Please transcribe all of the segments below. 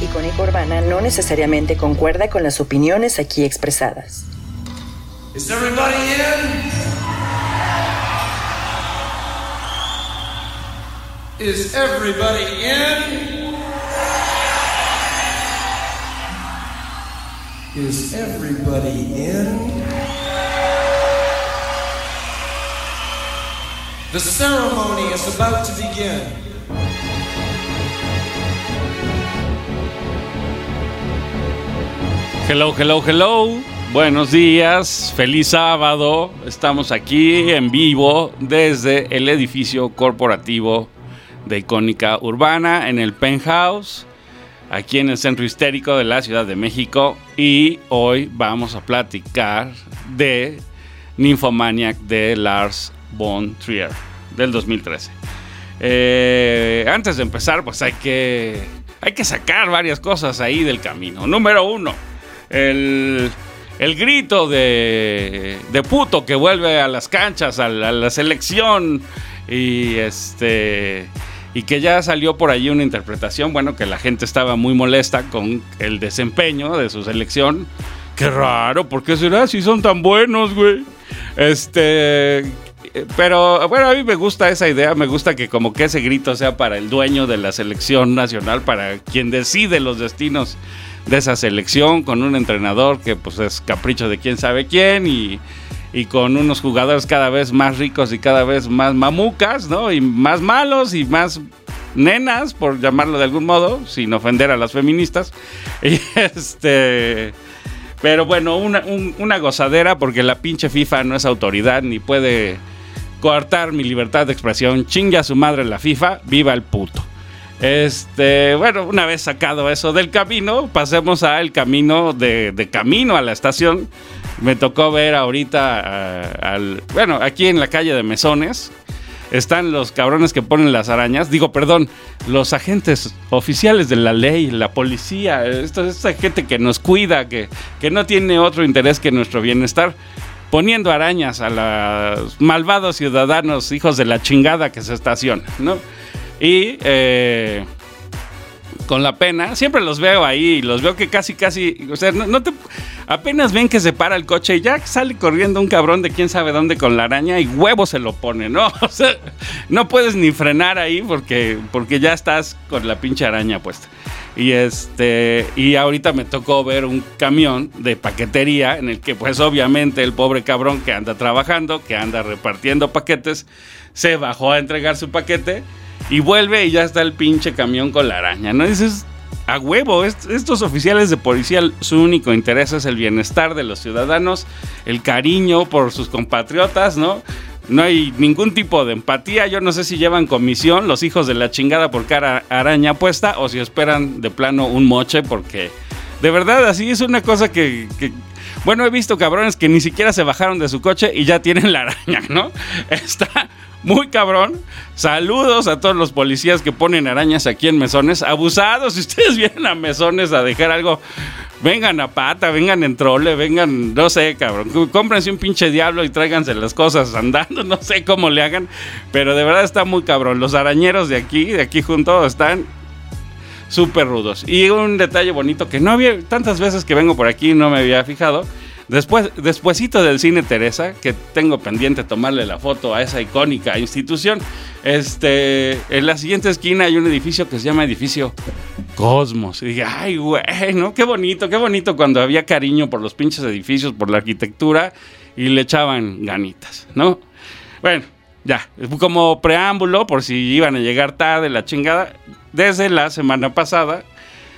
Icónica Urbana no necesariamente concuerda con las opiniones aquí expresadas. Is everybody in? Is everybody in? Is everybody in? The ceremony is about to begin. Hello, hello, hello. Buenos días, feliz sábado. Estamos aquí en vivo desde el edificio corporativo de Icónica Urbana en el Penthouse, aquí en el centro histérico de la Ciudad de México. Y hoy vamos a platicar de Nymphomaniac de Lars von Trier del 2013. Eh, antes de empezar, pues hay que, hay que sacar varias cosas ahí del camino. Número uno el, grito de, de, puto que vuelve a las canchas, a la, selección y este y que ya salió por allí una interpretación, bueno, que la gente estaba muy molesta con el desempeño de su selección. Qué raro, ¿por qué será si son tan buenos, güey? Este, pero bueno, a mí me gusta esa idea, me gusta que como que ese grito sea para el dueño de la selección nacional, para quien decide los destinos de esa selección, con un entrenador que pues es capricho de quién sabe quién y, con unos jugadores cada vez más ricos y cada vez más mamucas, ¿no? Y más malos y más nenas, por llamarlo de algún modo, sin ofender a las feministas. Y este... Pero bueno, una, una gozadera porque la pinche FIFA no es autoridad ni puede coartar mi libertad de expresión. Chinga a su madre la FIFA, viva el puto. Este, bueno, una vez sacado eso del camino, pasemos al camino de, camino a la estación. Me tocó ver ahorita eh, al, bueno, aquí en la calle de Mesones están los cabrones que ponen las arañas. Digo, perdón, los agentes oficiales de la ley, la policía, esto, esta gente que nos cuida, que, que no tiene otro interés que nuestro bienestar poniendo arañas a los malvados ciudadanos, hijos de la chingada que se estacionan, ¿no? Y eh, con la pena, siempre los veo ahí, los veo que casi, casi, o sea, no, te, apenas ven que se para el coche y ya sale corriendo un cabrón de quién sabe dónde con la araña y huevo se lo pone, ¿no? O sea, no puedes ni frenar ahí porque, porque ya estás con la pinche araña puesta. Y este, y ahorita me tocó ver un camión de paquetería en el que pues obviamente el pobre cabrón que anda trabajando, que anda repartiendo paquetes, se bajó a entregar su paquete y vuelve y ya está el pinche camión con la araña, ¿no? Dices, a huevo, estos oficiales de policía, su único interés es el bienestar de los ciudadanos, el cariño por sus compatriotas, ¿no? No hay ningún tipo de empatía. Yo no sé si llevan comisión los hijos de la chingada por cara araña puesta o si esperan de plano un moche porque de verdad así es una cosa que, bueno, he visto cabrones que ni siquiera se bajaron de su coche y ya tienen la araña, ¿no? Está muy cabrón. Saludos a todos los policías que ponen arañas aquí en mesones. Abusados, si ustedes vienen a mesones a dejar algo, vengan a pata, vengan en trole, vengan, no sé, cabrón. Cómprense un pinche diablo y tráiganse las cosas andando, no sé cómo le hagan. Pero de verdad está muy cabrón. Los arañeros de aquí, de aquí junto, están súper rudos. Y un detalle bonito que no había, tantas veces que vengo por aquí no me había fijado Después, despuésito del cine Teresa, que tengo pendiente tomarle la foto a esa icónica institución, este, en la siguiente esquina hay un edificio que se llama Edificio Cosmos. Y dije, ay, güey, ¿no? Qué bonito, qué bonito cuando había cariño por los pinches edificios, por la arquitectura y le echaban ganitas, ¿no? Bueno, ya, como preámbulo, por si iban a llegar tarde, la chingada, desde la semana pasada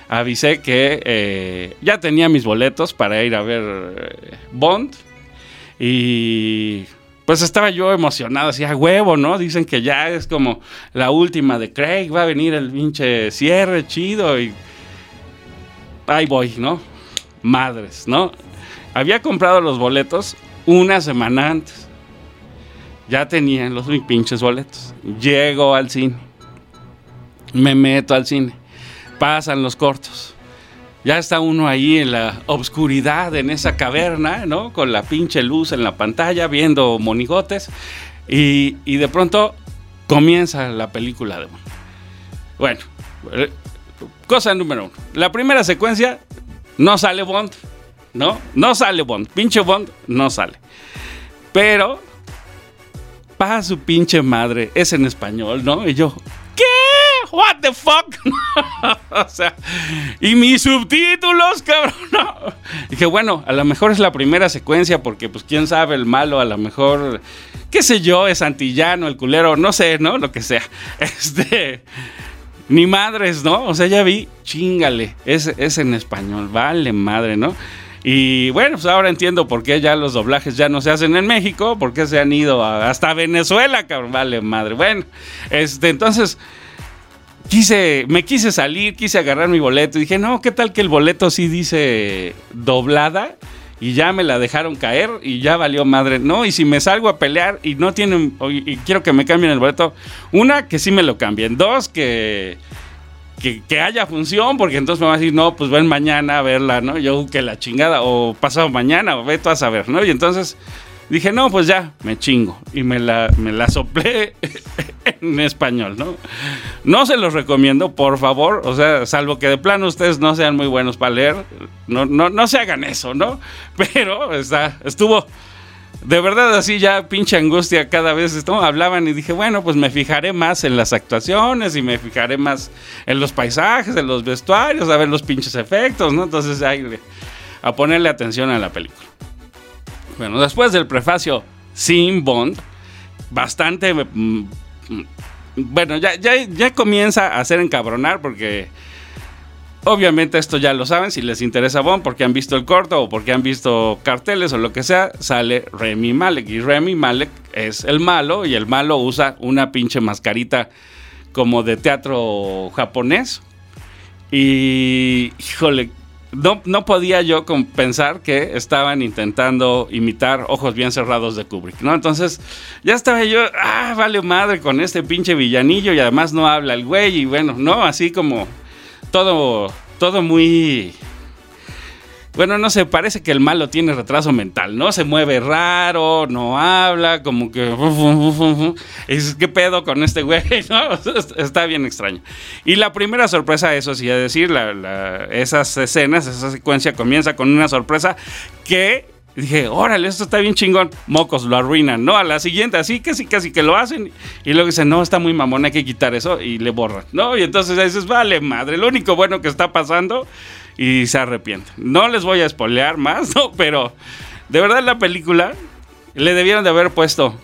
avisé que eh, ya tenía mis boletos para ir a ver eh, Bond. Y pues estaba yo emocionado, así a huevo, ¿no? Dicen que ya es como la última de Craig, va a venir el pinche cierre chido y ahí voy, ¿no? Madres, ¿no? Había comprado los boletos una semana antes. Ya tenía los pinches boletos. Llego al cine. Me meto al cine pasan los cortos. Ya está uno ahí en la obscuridad, en esa caverna, ¿no? Con la pinche luz en la pantalla, viendo monigotes. Y, y de pronto comienza la película de... Bueno, cosa número uno. La primera secuencia no sale Bond, ¿no? No sale Bond. Pinche Bond no sale. Pero, para su pinche madre, es en español, ¿no? Y yo, ¿qué? What the fuck? o sea, y mis subtítulos, cabrón. Dije, bueno, a lo mejor es la primera secuencia porque pues quién sabe el malo, a lo mejor qué sé yo, es antillano, el culero, no sé, ¿no? Lo que sea. Este ni madres, ¿no? O sea, ya vi, chingale, es, es en español, vale madre, ¿no? Y bueno, pues ahora entiendo por qué ya los doblajes ya no se hacen en México, por qué se han ido hasta Venezuela, cabrón, vale madre. Bueno, este, entonces quise, me quise salir, quise agarrar mi boleto y dije, no, ¿qué tal que el boleto sí dice doblada? Y ya me la dejaron caer y ya valió madre. No, y si me salgo a pelear y no tienen, y quiero que me cambien el boleto, una, que sí me lo cambien. Dos, que, que, haya función, porque entonces me van a decir, no, pues ven mañana a verla, ¿no? Yo que la chingada, o pasado mañana, o ve tú a saber, ¿no? Y entonces dije, no, pues ya, me chingo. Y me la, me la soplé en español, ¿no? No se los recomiendo, por favor. O sea, salvo que de plano ustedes no sean muy buenos para leer, no, no, no se hagan eso, ¿no? Pero está, estuvo. De verdad, así ya pinche angustia cada vez ¿no? hablaban y dije, bueno, pues me fijaré más en las actuaciones y me fijaré más en los paisajes, en los vestuarios, a ver los pinches efectos, ¿no? Entonces, ahí, a ponerle atención a la película. Bueno, después del prefacio sin Bond, bastante... Mm, mm, bueno, ya, ya, ya comienza a hacer encabronar porque... Obviamente esto ya lo saben, si les interesa Bond, porque han visto el corto o porque han visto carteles o lo que sea, sale Remy Malek. Y Remy Malek es el malo y el malo usa una pinche mascarita como de teatro japonés. Y, híjole, no, podía yo pensar que estaban intentando imitar Ojos Bien Cerrados de Kubrick, ¿no? Entonces ya estaba yo, ah, vale madre con este pinche villanillo y además no habla el güey y bueno, no, así como todo, todo muy bueno, no sé, parece que el malo tiene retraso mental, ¿no? Se mueve raro, no habla, como que... Es, ¿Qué pedo con este güey? Está bien extraño. Y la primera sorpresa, eso sí, es decir, esas escenas, esa secuencia comienza con una sorpresa que dije, órale, esto está bien chingón. Mocos lo arruinan, ¿no? A la siguiente, así casi casi que lo hacen. Y luego dicen, no, está muy mamón, hay que quitar eso. Y le borran, ¿no? Y entonces dices, vale, madre, lo único bueno que está pasando y se arrepiente. No les voy a espolear más, ¿no? Pero de verdad la película le debieron de haber puesto.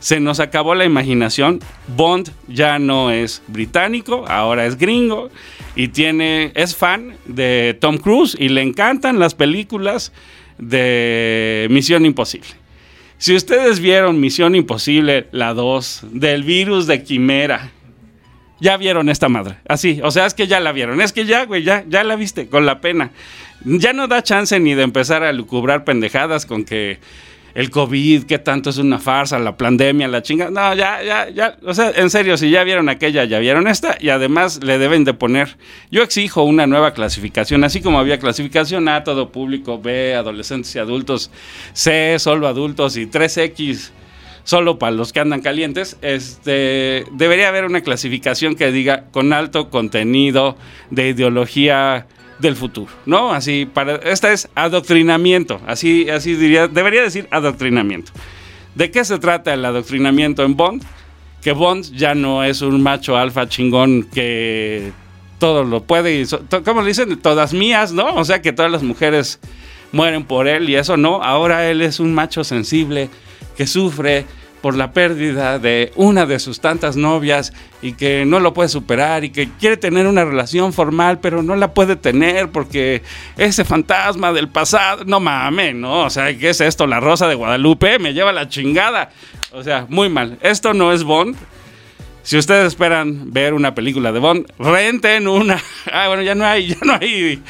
Se nos acabó la imaginación. Bond ya no es británico, ahora es gringo y tiene es fan de Tom Cruise y le encantan las películas de Misión Imposible. Si ustedes vieron Misión Imposible, la 2, del virus de Quimera, ya vieron esta madre. Así, o sea, es que ya la vieron. Es que ya, güey, ya, ya la viste, con la pena. Ya no da chance ni de empezar a lucubrar pendejadas con que el COVID, qué tanto es una farsa, la pandemia, la chinga. No, ya, ya, ya. O sea, en serio, si ya vieron aquella, ya vieron esta. Y además le deben de poner. Yo exijo una nueva clasificación, así como había clasificación A, todo público, B, adolescentes y adultos, C, solo adultos y 3X solo para los que andan calientes, este, debería haber una clasificación que diga con alto contenido de ideología del futuro, ¿no? Así para esta es adoctrinamiento, así así diría, debería decir adoctrinamiento. ¿De qué se trata el adoctrinamiento en Bond? Que Bond ya no es un macho alfa chingón que todo lo puede y ¿cómo le dicen? Todas mías, ¿no? O sea, que todas las mujeres mueren por él y eso no, ahora él es un macho sensible que sufre por la pérdida de una de sus tantas novias y que no lo puede superar y que quiere tener una relación formal pero no la puede tener porque ese fantasma del pasado, no mames, no, o sea, ¿qué es esto? La Rosa de Guadalupe me lleva la chingada. O sea, muy mal. Esto no es Bond. Si ustedes esperan ver una película de Bond, renten una. Ah, bueno, ya no hay, ya no hay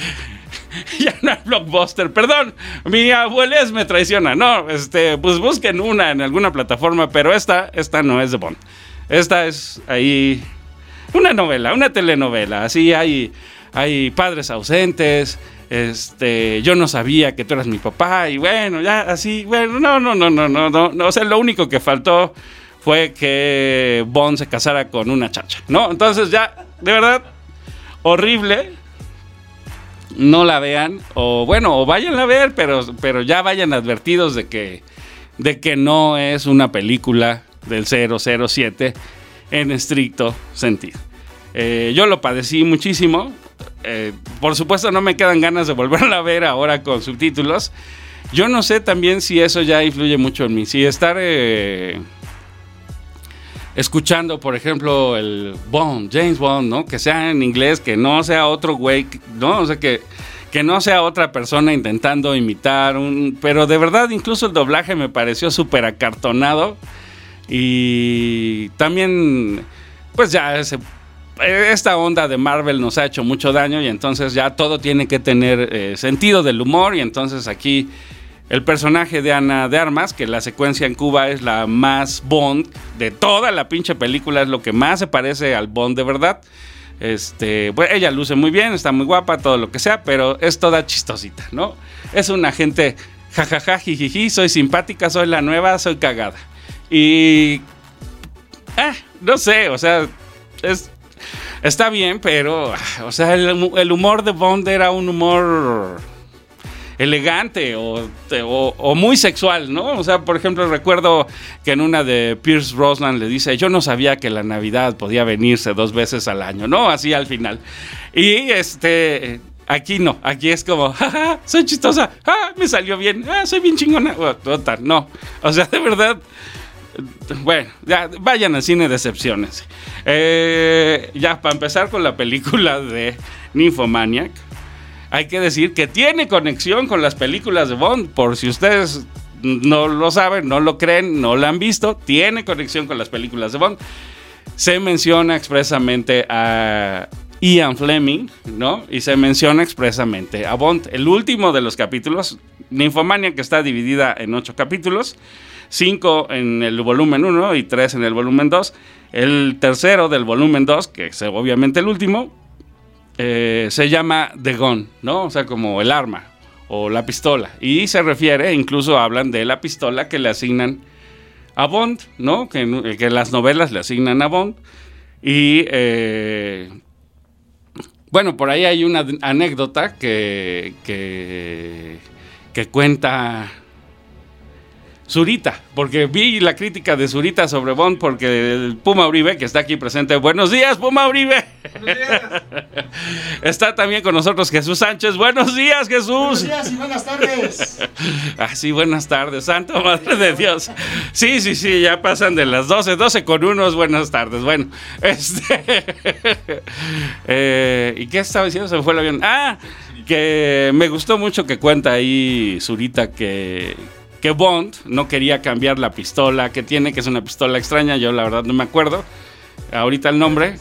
ya no hay blockbuster. Perdón, mi abuelez me traiciona. No, este, pues busquen una en alguna plataforma, pero esta, esta no es de Bond. Esta es ahí una novela, una telenovela. Así hay, hay padres ausentes. Este, yo no sabía que tú eras mi papá y bueno, ya así, bueno, no, no, no, no, no, no, no. O sea, lo único que faltó fue que Bond se casara con una chacha, ¿no? Entonces ya, de verdad, horrible. No la vean. O bueno, o vayan a ver, pero, pero ya vayan advertidos de que, de que no es una película del 007 en estricto sentido. Eh, yo lo padecí muchísimo. Eh, por supuesto no me quedan ganas de volverla a ver ahora con subtítulos. Yo no sé también si eso ya influye mucho en mí. Si estar eh, escuchando, por ejemplo, el Bond, James Bond, ¿no? Que sea en inglés, que no sea otro güey, ¿no? O sea, que, que no sea otra persona intentando imitar un... Pero de verdad, incluso el doblaje me pareció súper acartonado. Y también, pues ya esta onda de Marvel nos ha hecho mucho daño y entonces ya todo tiene que tener eh, sentido del humor y entonces aquí el personaje de Ana de Armas, que la secuencia en Cuba es la más Bond de toda la pinche película, es lo que más se parece al Bond de verdad. Este, pues ella luce muy bien, está muy guapa, todo lo que sea, pero es toda chistosita, ¿no? Es una gente jajaja, jijiji, soy simpática, soy la nueva, soy cagada. Y. Eh, no sé, o sea, es, está bien, pero. O sea, el humor de Bond era un humor elegante o, muy sexual, ¿no? O sea, por ejemplo, recuerdo que en una de Pierce Brosnan le dice, yo no sabía que la Navidad podía venirse dos veces al año, ¿no? Así al final. Y este, aquí no, aquí es como, jaja, soy chistosa, ah, me salió bien, ah, soy bien chingona. no. O sea, de verdad, bueno, ya vayan al cine de excepciones. Eh, ya, para empezar con la película de Nymphomaniac hay que decir que tiene conexión con las películas de Bond. Por si ustedes no lo saben, no lo creen, no lo han visto, tiene conexión con las películas de Bond. Se menciona expresamente a Ian Fleming, ¿no? Y se menciona expresamente a Bond. El último de los capítulos, Ninfomania, que está dividida en ocho capítulos, cinco en el volumen 1 y tres en el volumen 2. El tercero del volumen 2, que es obviamente el último, eh, se llama The Gun, ¿no? O sea, como el arma o la pistola. Y se refiere, incluso hablan de la pistola que le asignan a Bond, ¿no? Que, que las novelas le asignan a Bond. Y eh, bueno, por ahí hay una anécdota que, que cuenta Zurita, porque vi la crítica de Zurita sobre Bond, porque el Puma Uribe, que está aquí presente, buenos días, Puma Uribe. Buenos días. está también con nosotros Jesús Sánchez, buenos días, Jesús. Buenos días y buenas tardes. ah, sí, buenas tardes, Santo Madre de Dios. Sí, sí, sí, ya pasan de las 12, 12 con unos, buenas tardes. Bueno, este. Eh, ¿Y qué estaba diciendo? Se me fue el avión. Ah, que me gustó mucho que cuenta ahí Zurita que que Bond no quería cambiar la pistola que tiene, que es una pistola extraña, yo la verdad no me acuerdo. Ahorita el nombre.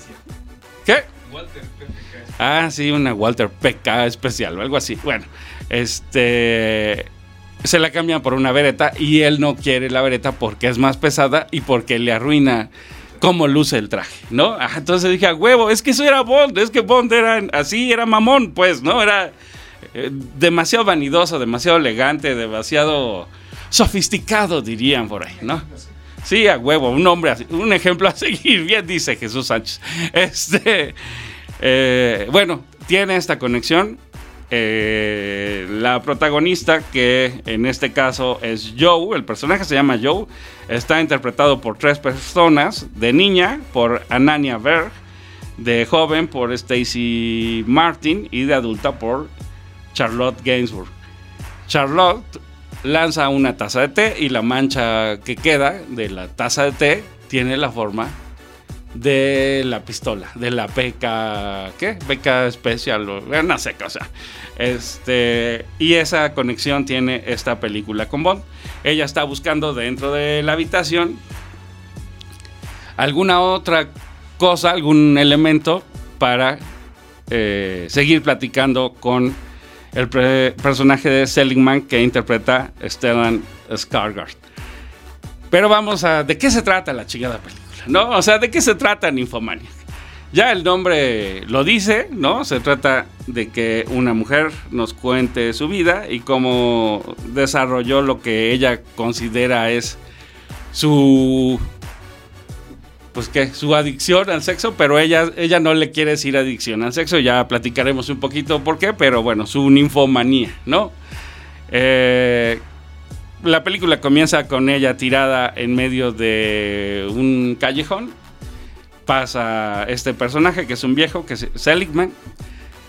¿Qué? Walter PK. Ah, sí, una Walter PK especial o algo así. Bueno, este se la cambian por una vereta y él no quiere la vereta porque es más pesada y porque le arruina cómo luce el traje, ¿no? Ah, entonces dije, a huevo, es que eso era Bond, es que Bond era así, era mamón, pues, ¿no? Era eh, demasiado vanidoso, demasiado elegante, demasiado sofisticado, dirían por ahí, ¿no? Sí, a huevo, un hombre, un ejemplo a seguir, bien dice Jesús Sánchez. Este, eh, bueno, tiene esta conexión. Eh, la protagonista, que en este caso es Joe, el personaje se llama Joe, está interpretado por tres personas: de niña por Anania Berg, de joven por Stacy Martin y de adulta por Charlotte Gainsbourg. Charlotte lanza una taza de té y la mancha que queda de la taza de té tiene la forma de la pistola, de la peca, ¿qué? Peca especial, no sé, o sea, este, y esa conexión tiene esta película con Bond. Ella está buscando dentro de la habitación alguna otra cosa, algún elemento para eh, seguir platicando con el personaje de Seligman que interpreta Stellan Skarsgård. Pero vamos a... ¿De qué se trata la chingada película? ¿No? O sea, ¿de qué se trata Nymphomaniac? Ya el nombre lo dice, ¿no? Se trata de que una mujer nos cuente su vida y cómo desarrolló lo que ella considera es su pues que su adicción al sexo, pero ella, ella no le quiere decir adicción al sexo, ya platicaremos un poquito por qué, pero bueno, su ninfomanía, ¿no? Eh, la película comienza con ella tirada en medio de un callejón. Pasa este personaje que es un viejo, que es Seligman,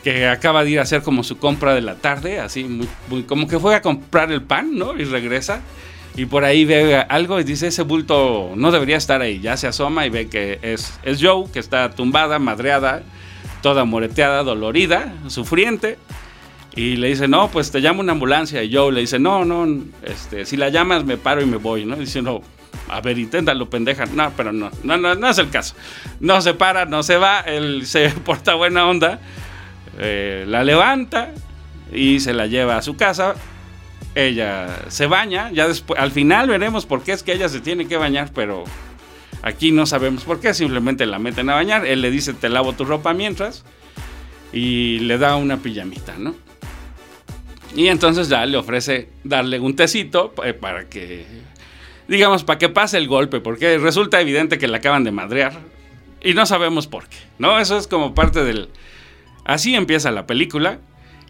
que acaba de ir a hacer como su compra de la tarde, así muy, como que fue a comprar el pan, ¿no? Y regresa y por ahí ve algo y dice ese bulto no debería estar ahí. Ya se asoma y ve que es, es Joe, que está tumbada, madreada, toda moreteada, dolorida, sufriente. Y le dice, no, pues te llamo una ambulancia. Y Joe le dice, no, no, este, si la llamas me paro y me voy, ¿no? Y dice, no, a ver, inténtalo, pendeja. No, pero no, no, no, no es el caso. No se para, no se va, él se porta buena onda, eh, la levanta y se la lleva a su casa. Ella se baña, ya después, al final veremos por qué es que ella se tiene que bañar, pero aquí no sabemos por qué, simplemente la meten a bañar. Él le dice, te lavo tu ropa mientras, y le da una pijamita, ¿no? Y entonces ya le ofrece darle un tecito eh, para que, digamos, para que pase el golpe, porque resulta evidente que le acaban de madrear y no sabemos por qué, ¿no? Eso es como parte del... Así empieza la película.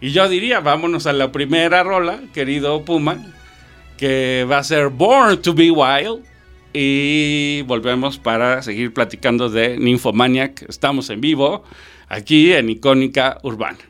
Y yo diría, vámonos a la primera rola, querido Puma, que va a ser Born to Be Wild. Y volvemos para seguir platicando de Nymphomaniac. Estamos en vivo aquí en Icónica Urbana.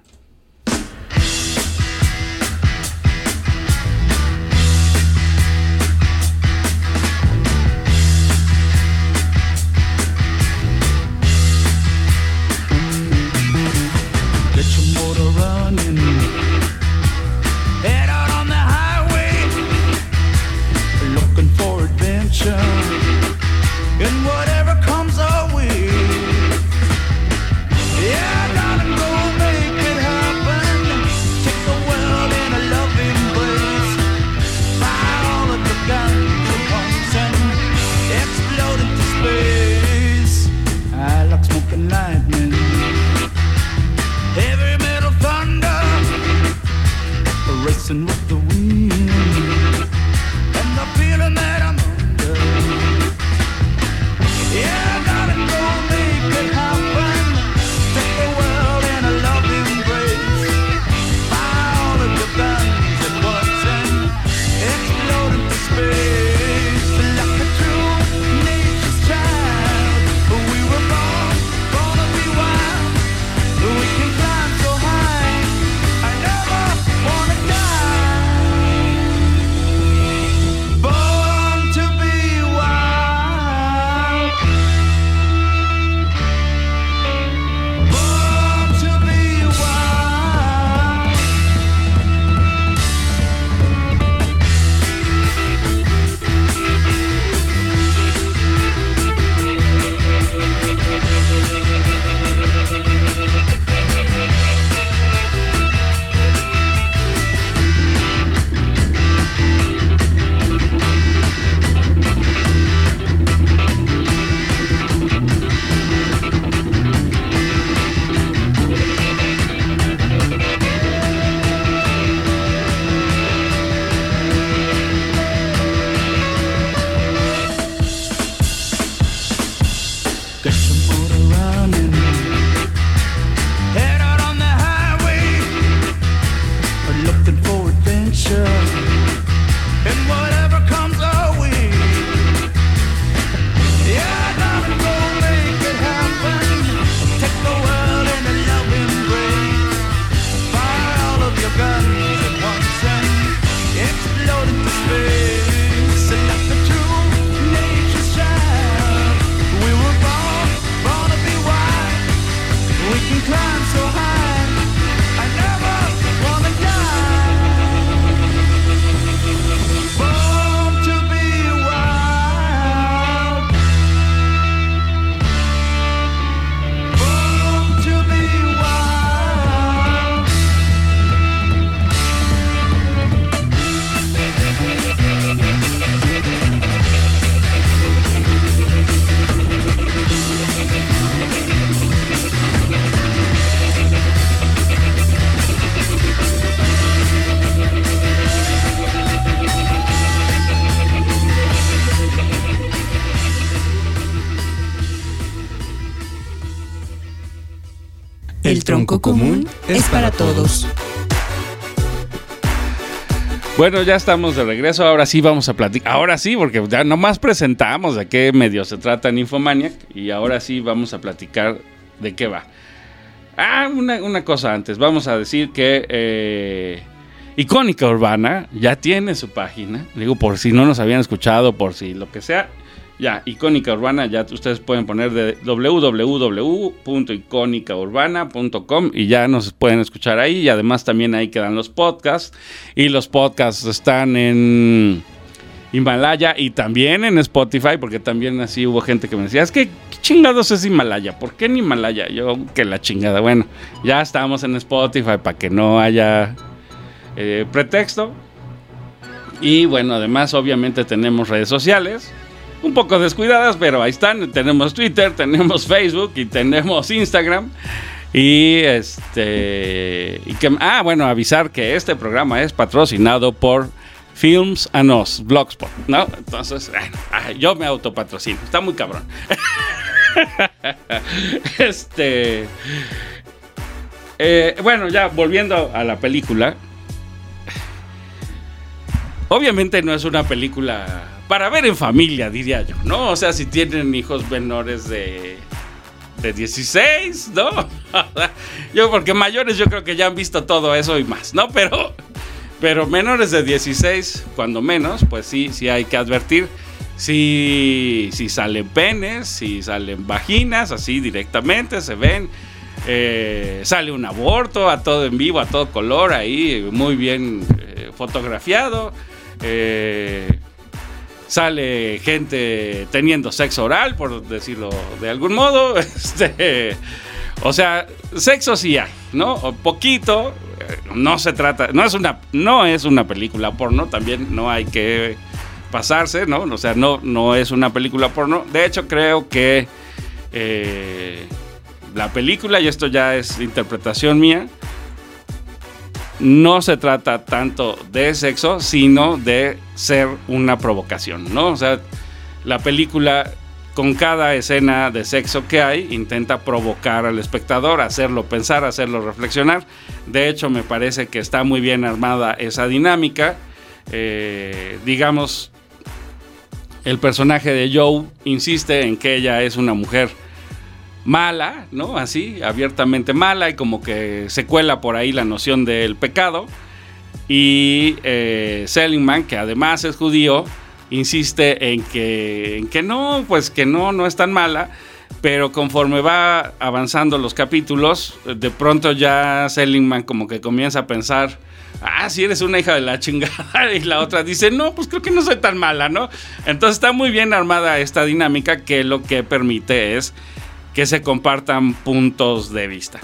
Común es para todos. Bueno, ya estamos de regreso. Ahora sí vamos a platicar. Ahora sí, porque ya nomás presentamos de qué medio se trata en Infomaniac. Y ahora sí vamos a platicar de qué va. Ah, una, cosa antes. Vamos a decir que eh, Icónica Urbana ya tiene su página. Digo, por si no nos habían escuchado, por si lo que sea. Ya, Icónica Urbana, ya ustedes pueden poner de www.icónicaurbana.com y ya nos pueden escuchar ahí. Y además también ahí quedan los podcasts. Y los podcasts están en Himalaya y también en Spotify, porque también así hubo gente que me decía, es que ¿qué chingados es Himalaya? ¿Por qué en Himalaya? Yo, que la chingada. Bueno, ya estamos en Spotify para que no haya eh, pretexto. Y bueno, además obviamente tenemos redes sociales un poco descuidadas, pero ahí están. Tenemos Twitter, tenemos Facebook y tenemos Instagram. Y este. Ah, bueno, avisar que este programa es patrocinado por Films and Blogspot, ¿no? Entonces, yo me autopatrocino. Está muy cabrón. este. Eh, bueno, ya volviendo a la película. Obviamente no es una película para ver en familia, diría yo, ¿no? O sea, si tienen hijos menores de, de 16, ¿no? yo, porque mayores yo creo que ya han visto todo eso y más, ¿no? Pero, pero menores de 16, cuando menos, pues sí, sí hay que advertir. Si, si salen penes, si salen vaginas, así directamente, se ven. Eh, sale un aborto a todo en vivo, a todo color, ahí muy bien eh, fotografiado. Eh, sale gente teniendo sexo oral, por decirlo de algún modo. Este, o sea, sexo sí hay, ¿no? poquito. Eh, no se trata, no es una, no es una película porno, también no hay que pasarse, ¿no? O sea, no, no es una película porno. De hecho, creo que eh, la película, y esto ya es interpretación mía, no se trata tanto de sexo, sino de ser una provocación, ¿no? O sea, la película con cada escena de sexo que hay intenta provocar al espectador, hacerlo pensar, hacerlo reflexionar. De hecho, me parece que está muy bien armada esa dinámica. Eh, digamos, el personaje de Joe insiste en que ella es una mujer mala, ¿no? Así, abiertamente mala y como que se cuela por ahí la noción del pecado. Y eh, Seligman, que además es judío, insiste en que, en que no, pues que no, no es tan mala. Pero conforme va avanzando los capítulos, de pronto ya Seligman como que comienza a pensar, ah, si eres una hija de la chingada. Y la otra dice, no, pues creo que no soy tan mala, ¿no? Entonces está muy bien armada esta dinámica que lo que permite es que se compartan puntos de vista.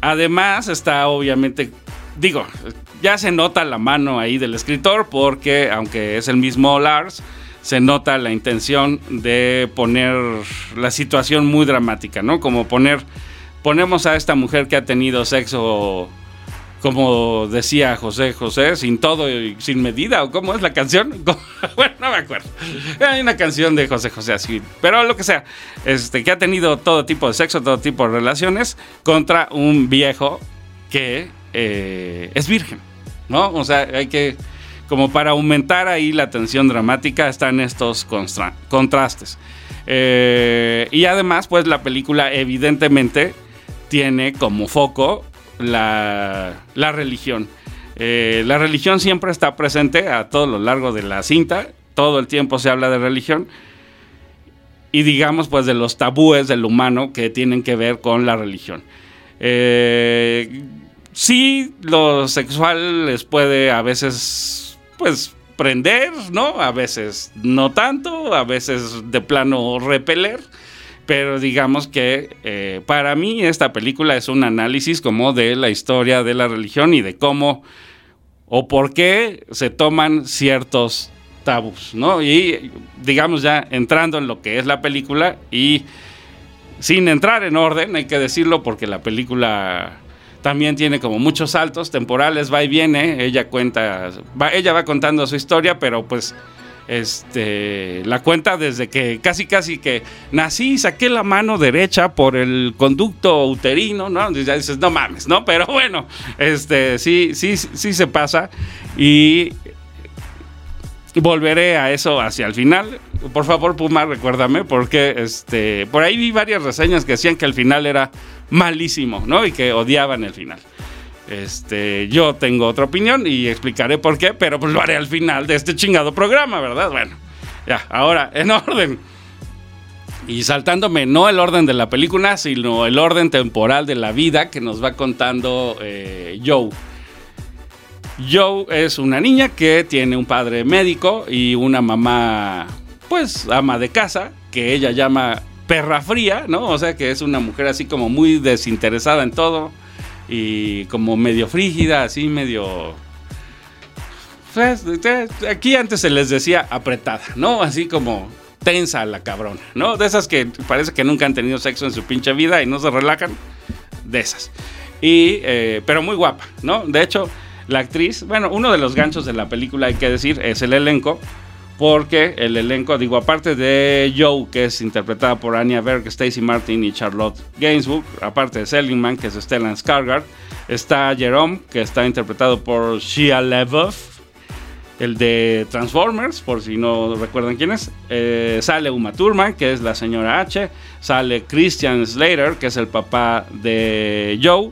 Además está obviamente, digo, ya se nota la mano ahí del escritor porque aunque es el mismo Lars, se nota la intención de poner la situación muy dramática, ¿no? Como poner, ponemos a esta mujer que ha tenido sexo como decía José José, sin todo y sin medida, o cómo es la canción. bueno, no me acuerdo. Hay una canción de José José así, pero lo que sea, este, que ha tenido todo tipo de sexo, todo tipo de relaciones, contra un viejo que eh, es virgen, ¿no? O sea, hay que, como para aumentar ahí la tensión dramática, están estos contrastes. Eh, y además, pues la película evidentemente tiene como foco la, religión. Eh, la religión siempre está presente a todo lo largo de la cinta, todo el tiempo se habla de religión y digamos pues de los tabúes del humano que tienen que ver con la religión. Eh, sí, lo sexual les puede a veces pues prender, ¿no? A veces no tanto, a veces de plano repeler. Pero digamos que eh, para mí esta película es un análisis como de la historia de la religión y de cómo o por qué se toman ciertos tabús, ¿no? Y digamos ya entrando en lo que es la película y sin entrar en orden, hay que decirlo porque la película también tiene como muchos saltos temporales, va y viene, ella cuenta, ella va contando su historia, pero pues este, la cuenta desde que casi casi que nací, saqué la mano derecha por el conducto uterino, ¿no? Y ya dices, no mames, ¿no? Pero bueno, este, sí, sí, sí se pasa y volveré a eso hacia el final. Por favor, Puma, recuérdame, porque este, por ahí vi varias reseñas que decían que el final era malísimo, ¿no? Y que odiaban el final. Este, yo tengo otra opinión y explicaré por qué, pero pues lo haré al final de este chingado programa, ¿verdad? Bueno, ya, ahora, en orden. Y saltándome no el orden de la película, sino el orden temporal de la vida que nos va contando eh, Joe. Joe es una niña que tiene un padre médico y una mamá, pues, ama de casa, que ella llama perra fría, ¿no? O sea que es una mujer así como muy desinteresada en todo y como medio frígida, así medio... Pues, aquí antes se les decía apretada, ¿no? Así como tensa la cabrona, ¿no? De esas que parece que nunca han tenido sexo en su pinche vida y no se relajan, de esas. Y, eh, pero muy guapa, ¿no? De hecho, la actriz, bueno, uno de los ganchos de la película, hay que decir, es el elenco porque el elenco, digo, aparte de Joe, que es interpretada por Anya Berg, Stacy Martin y Charlotte Gainsbourg, aparte de Seligman, que es Stellan Skarsgård, está Jerome, que está interpretado por Shia LaBeouf, el de Transformers, por si no recuerdan quién es. Eh, sale Uma Thurman, que es la señora H. Sale Christian Slater, que es el papá de Joe.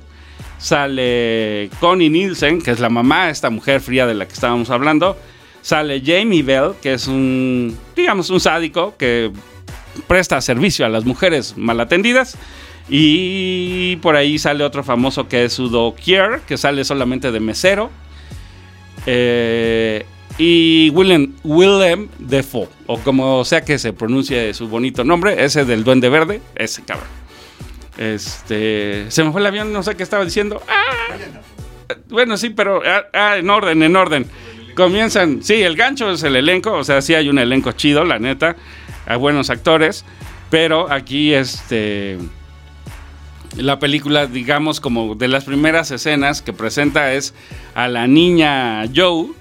Sale Connie Nielsen, que es la mamá, esta mujer fría de la que estábamos hablando sale Jamie Bell, que es un, digamos, un sádico que presta servicio a las mujeres mal atendidas. Y por ahí sale otro famoso que es Udo Kier, que sale solamente de mesero. Eh, y Willem, Willem Defoe, o como sea que se pronuncie su bonito nombre, ese del Duende Verde, ese cabrón. Este, se me fue el avión, no sé qué estaba diciendo. ¡Ah! Bueno, sí, pero ah, ah, en orden, en orden comienzan, sí, el gancho es el elenco, o sea, sí hay un elenco chido, la neta, hay buenos actores, pero aquí este la película, digamos, como de las primeras escenas que presenta es a la niña Joe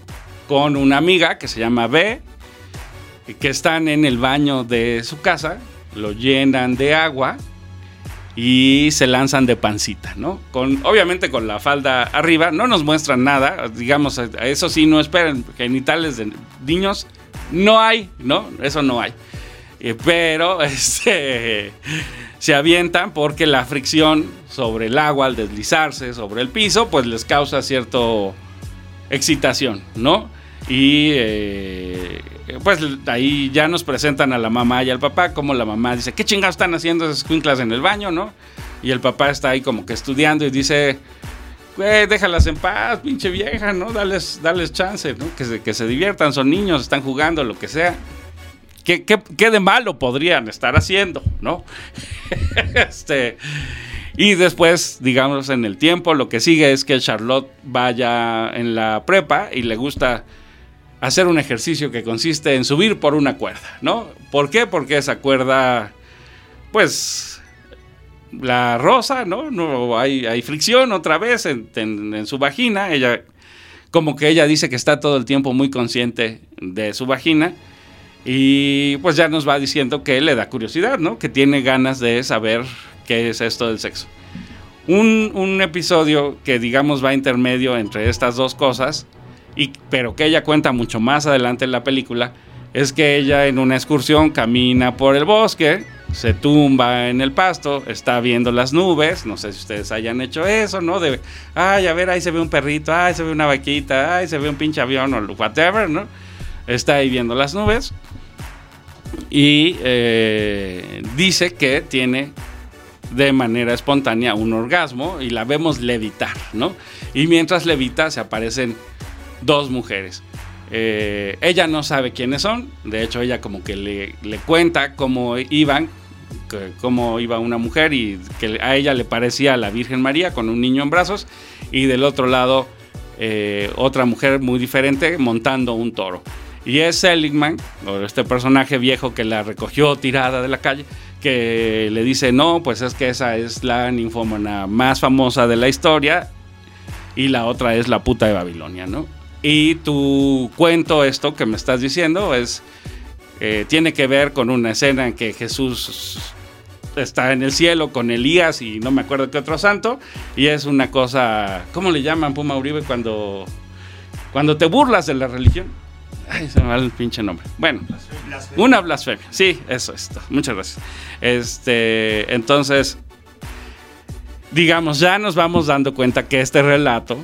con una amiga que se llama B, que están en el baño de su casa, lo llenan de agua y se lanzan de pancita, ¿no? Con, obviamente con la falda arriba, no nos muestran nada, digamos, eso sí, no esperen, genitales de niños, no hay, ¿no? Eso no hay. Eh, pero este, se avientan porque la fricción sobre el agua al deslizarse sobre el piso, pues les causa cierto excitación, ¿no? Y eh, pues ahí ya nos presentan a la mamá y al papá, como la mamá dice, ¿qué chingados están haciendo esas cuinclas en el baño, no? Y el papá está ahí como que estudiando y dice, déjalas en paz, pinche vieja, ¿no? Dales, dales chance, ¿no? Que se, que se diviertan, son niños, están jugando, lo que sea. ¿Qué, qué de malo podrían estar haciendo, no? este... Y después, digamos, en el tiempo, lo que sigue es que Charlotte vaya en la prepa y le gusta hacer un ejercicio que consiste en subir por una cuerda, ¿no? ¿Por qué? Porque esa cuerda, pues, la rosa, ¿no? no hay, hay fricción otra vez en, su vagina. Ella, como que ella dice que está todo el tiempo muy consciente de su vagina. Y pues ya nos va diciendo que le da curiosidad, ¿no? Que tiene ganas de saber qué es esto del sexo. Un, un episodio que digamos va intermedio entre estas dos cosas pero que ella cuenta mucho más adelante en la película, es que ella en una excursión camina por el bosque, se tumba en el pasto, está viendo las nubes, no sé si ustedes hayan hecho eso, ¿no? De, ay, a ver, ahí se ve un perrito, ay, se ve una vaquita, ay, se ve un pinche avión o whatever, ¿no? Está ahí viendo las nubes y eh, dice que tiene de manera espontánea un orgasmo y la vemos levitar, ¿no? Y mientras levita se aparecen dos mujeres. Eh, ella no sabe quiénes son, de hecho ella como que le, cuenta cómo iban, cómo iba una mujer y que a ella le parecía la Virgen María con un niño en brazos y del otro lado eh, otra mujer muy diferente montando un toro. Y es Seligman, este personaje viejo que la recogió tirada de la calle, que le dice, no, pues es que esa es la ninfómana más famosa de la historia y la otra es la puta de Babilonia, ¿no? Y tu cuento, esto que me estás diciendo, es eh, tiene que ver con una escena en que Jesús está en el cielo con Elías y no me acuerdo qué otro santo. Y es una cosa, ¿cómo le llaman Puma Uribe cuando, cuando te burlas de la religión? Ay, se me va el pinche nombre. Bueno, una blasfemia. Sí, eso es. Muchas gracias. Este, entonces, digamos, ya nos vamos dando cuenta que este relato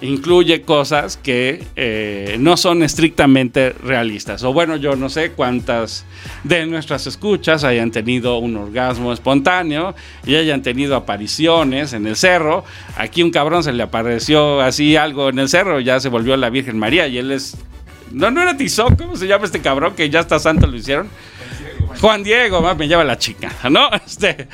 incluye cosas que eh, no son estrictamente realistas. O bueno, yo no sé cuántas de nuestras escuchas hayan tenido un orgasmo espontáneo y hayan tenido apariciones en el cerro. Aquí un cabrón se le apareció así algo en el cerro, ya se volvió la Virgen María y él es... No, no era Tizoc, ¿cómo se llama este cabrón que ya está santo lo hicieron? Juan Diego, más me lleva la chica, ¿no? Este,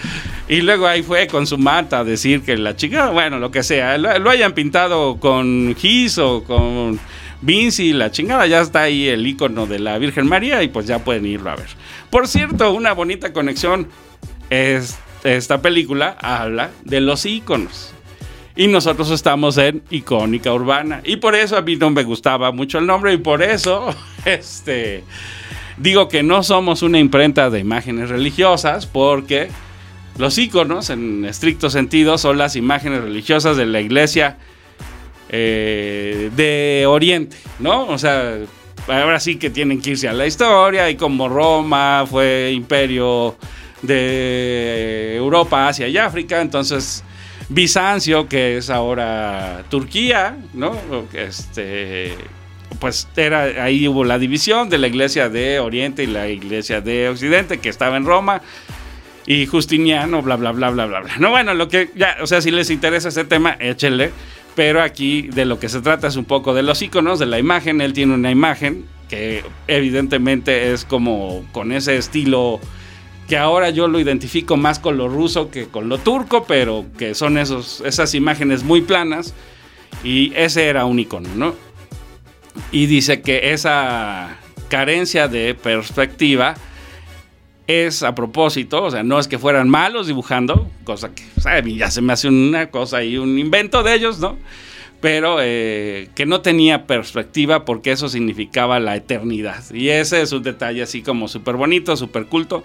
y luego ahí fue con su mata a decir que la chica, bueno, lo que sea, lo, hayan pintado con Gis o con Vinci, la chingada, ya está ahí el icono de la Virgen María y pues ya pueden irlo a ver. Por cierto, una bonita conexión es esta película habla de los iconos. Y nosotros estamos en icónica urbana. Y por eso a mí no me gustaba mucho el nombre y por eso, este, Digo que no somos una imprenta de imágenes religiosas porque los iconos, en estricto sentido, son las imágenes religiosas de la iglesia eh, de Oriente, ¿no? O sea, ahora sí que tienen que irse a la historia y como Roma fue imperio de Europa, Asia y África, entonces Bizancio, que es ahora Turquía, ¿no? Este pues era, ahí hubo la división de la iglesia de Oriente y la iglesia de Occidente, que estaba en Roma, y Justiniano, bla, bla, bla, bla, bla, bla. No, bueno, lo que ya, o sea, si les interesa ese tema, échenle, pero aquí de lo que se trata es un poco de los iconos, de la imagen, él tiene una imagen que evidentemente es como con ese estilo que ahora yo lo identifico más con lo ruso que con lo turco, pero que son esos, esas imágenes muy planas, y ese era un icono, ¿no? Y dice que esa carencia de perspectiva es a propósito, o sea, no es que fueran malos dibujando, cosa que ya se me hace una cosa y un invento de ellos, ¿no? Pero eh, que no tenía perspectiva porque eso significaba la eternidad. Y ese es un detalle así como súper bonito, súper culto.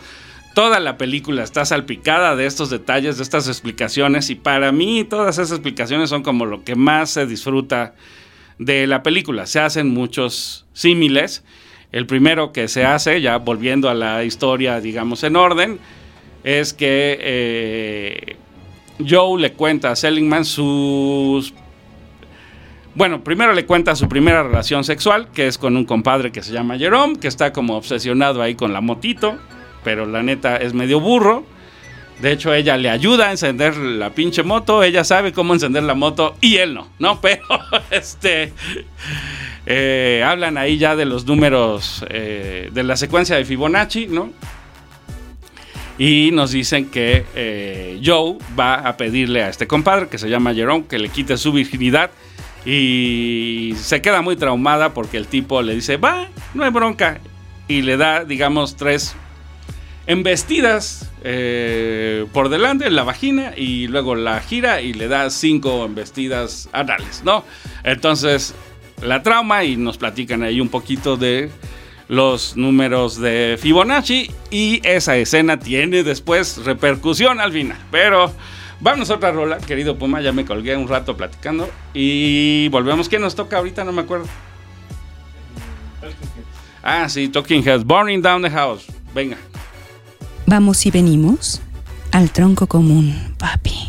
Toda la película está salpicada de estos detalles, de estas explicaciones, y para mí todas esas explicaciones son como lo que más se disfruta de la película. Se hacen muchos símiles. El primero que se hace, ya volviendo a la historia, digamos, en orden, es que eh, Joe le cuenta a Seligman sus... Bueno, primero le cuenta su primera relación sexual, que es con un compadre que se llama Jerome, que está como obsesionado ahí con la motito, pero la neta es medio burro. De hecho, ella le ayuda a encender la pinche moto, ella sabe cómo encender la moto y él no, ¿no? Pero, este, eh, hablan ahí ya de los números eh, de la secuencia de Fibonacci, ¿no? Y nos dicen que eh, Joe va a pedirle a este compadre, que se llama Jerome, que le quite su virginidad. Y se queda muy traumada porque el tipo le dice, va, no hay bronca. Y le da, digamos, tres embestidas eh, por delante en la vagina y luego la gira y le da cinco embestidas anales, ¿no? Entonces la trauma y nos platican ahí un poquito de los números de Fibonacci y esa escena tiene después repercusión al final, pero... Vamos a otra rola, querido Puma, ya me colgué un rato platicando y volvemos. ¿Qué nos toca ahorita? No me acuerdo. Ah, sí, Talking Heads, Burning Down the House. Venga. Vamos y venimos al tronco común, papi.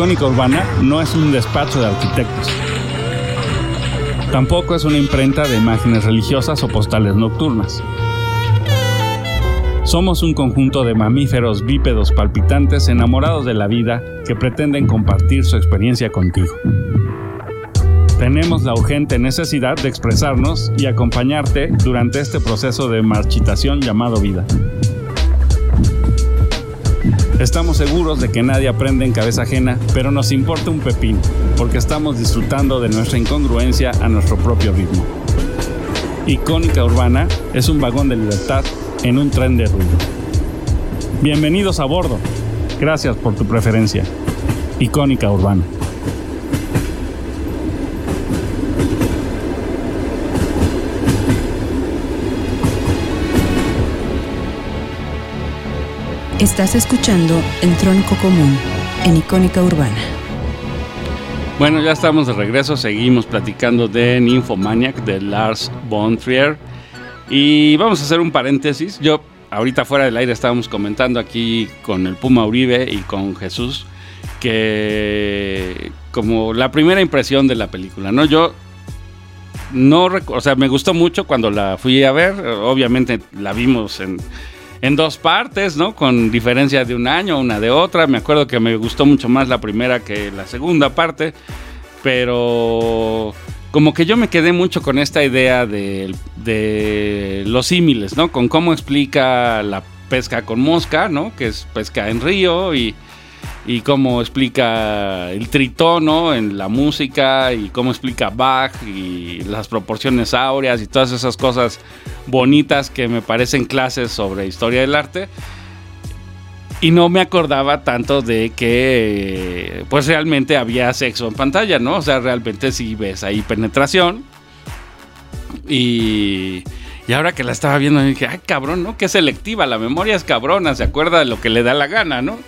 Icónica Urbana no es un despacho de arquitectos. Tampoco es una imprenta de imágenes religiosas o postales nocturnas. Somos un conjunto de mamíferos bípedos palpitantes enamorados de la vida que pretenden compartir su experiencia contigo. Tenemos la urgente necesidad de expresarnos y acompañarte durante este proceso de marchitación llamado vida. Estamos seguros de que nadie aprende en cabeza ajena, pero nos importa un pepín, porque estamos disfrutando de nuestra incongruencia a nuestro propio ritmo. Icónica Urbana es un vagón de libertad en un tren de ruido. Bienvenidos a bordo. Gracias por tu preferencia. Icónica Urbana. Estás escuchando El Tronco Común en Icónica Urbana. Bueno, ya estamos de regreso. Seguimos platicando de Nymphomaniac de Lars von Trier. Y vamos a hacer un paréntesis. Yo, ahorita fuera del aire, estábamos comentando aquí con el Puma Uribe y con Jesús que como la primera impresión de la película, ¿no? Yo no, o sea, me gustó mucho cuando la fui a ver. Obviamente la vimos en en dos partes, ¿no? Con diferencia de un año, una de otra. Me acuerdo que me gustó mucho más la primera que la segunda parte, pero como que yo me quedé mucho con esta idea de, los símiles, ¿no? Con cómo explica la pesca con mosca, ¿no? Que es pesca en río y y cómo explica el tritono en la música y cómo explica Bach y las proporciones áureas y todas esas cosas bonitas que me parecen clases sobre historia del arte. Y no me acordaba tanto de que pues realmente había sexo en pantalla, ¿no? O sea, realmente sí ves ahí penetración. Y, y ahora que la estaba viendo dije, ay cabrón, ¿no? Qué selectiva, la memoria es cabrona, se acuerda de lo que le da la gana, ¿no?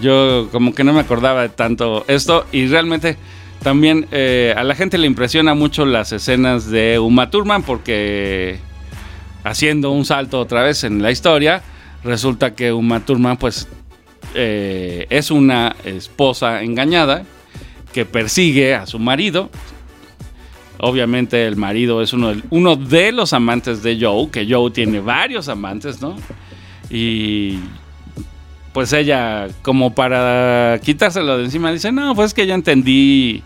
Yo como que no me acordaba de tanto esto y realmente también eh, a la gente le impresiona mucho las escenas de Uma Thurman porque haciendo un salto otra vez en la historia, resulta que Uma Thurman pues eh, es una esposa engañada que persigue a su marido. Obviamente el marido es uno de, uno de los amantes de Joe, que Joe tiene varios amantes, ¿no? Y pues ella, como para quitárselo de encima, dice, no, pues es que ya entendí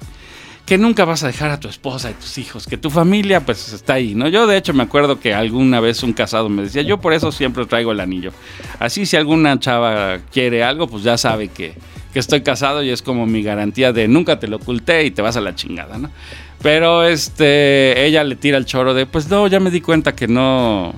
que nunca vas a dejar a tu esposa y tus hijos, que tu familia pues está ahí, ¿no? Yo de hecho me acuerdo que alguna vez un casado me decía, yo por eso siempre traigo el anillo. Así si alguna chava quiere algo, pues ya sabe que, que estoy casado y es como mi garantía de nunca te lo oculté y te vas a la chingada, ¿no? Pero este, ella le tira el choro de, pues no, ya me di cuenta que no,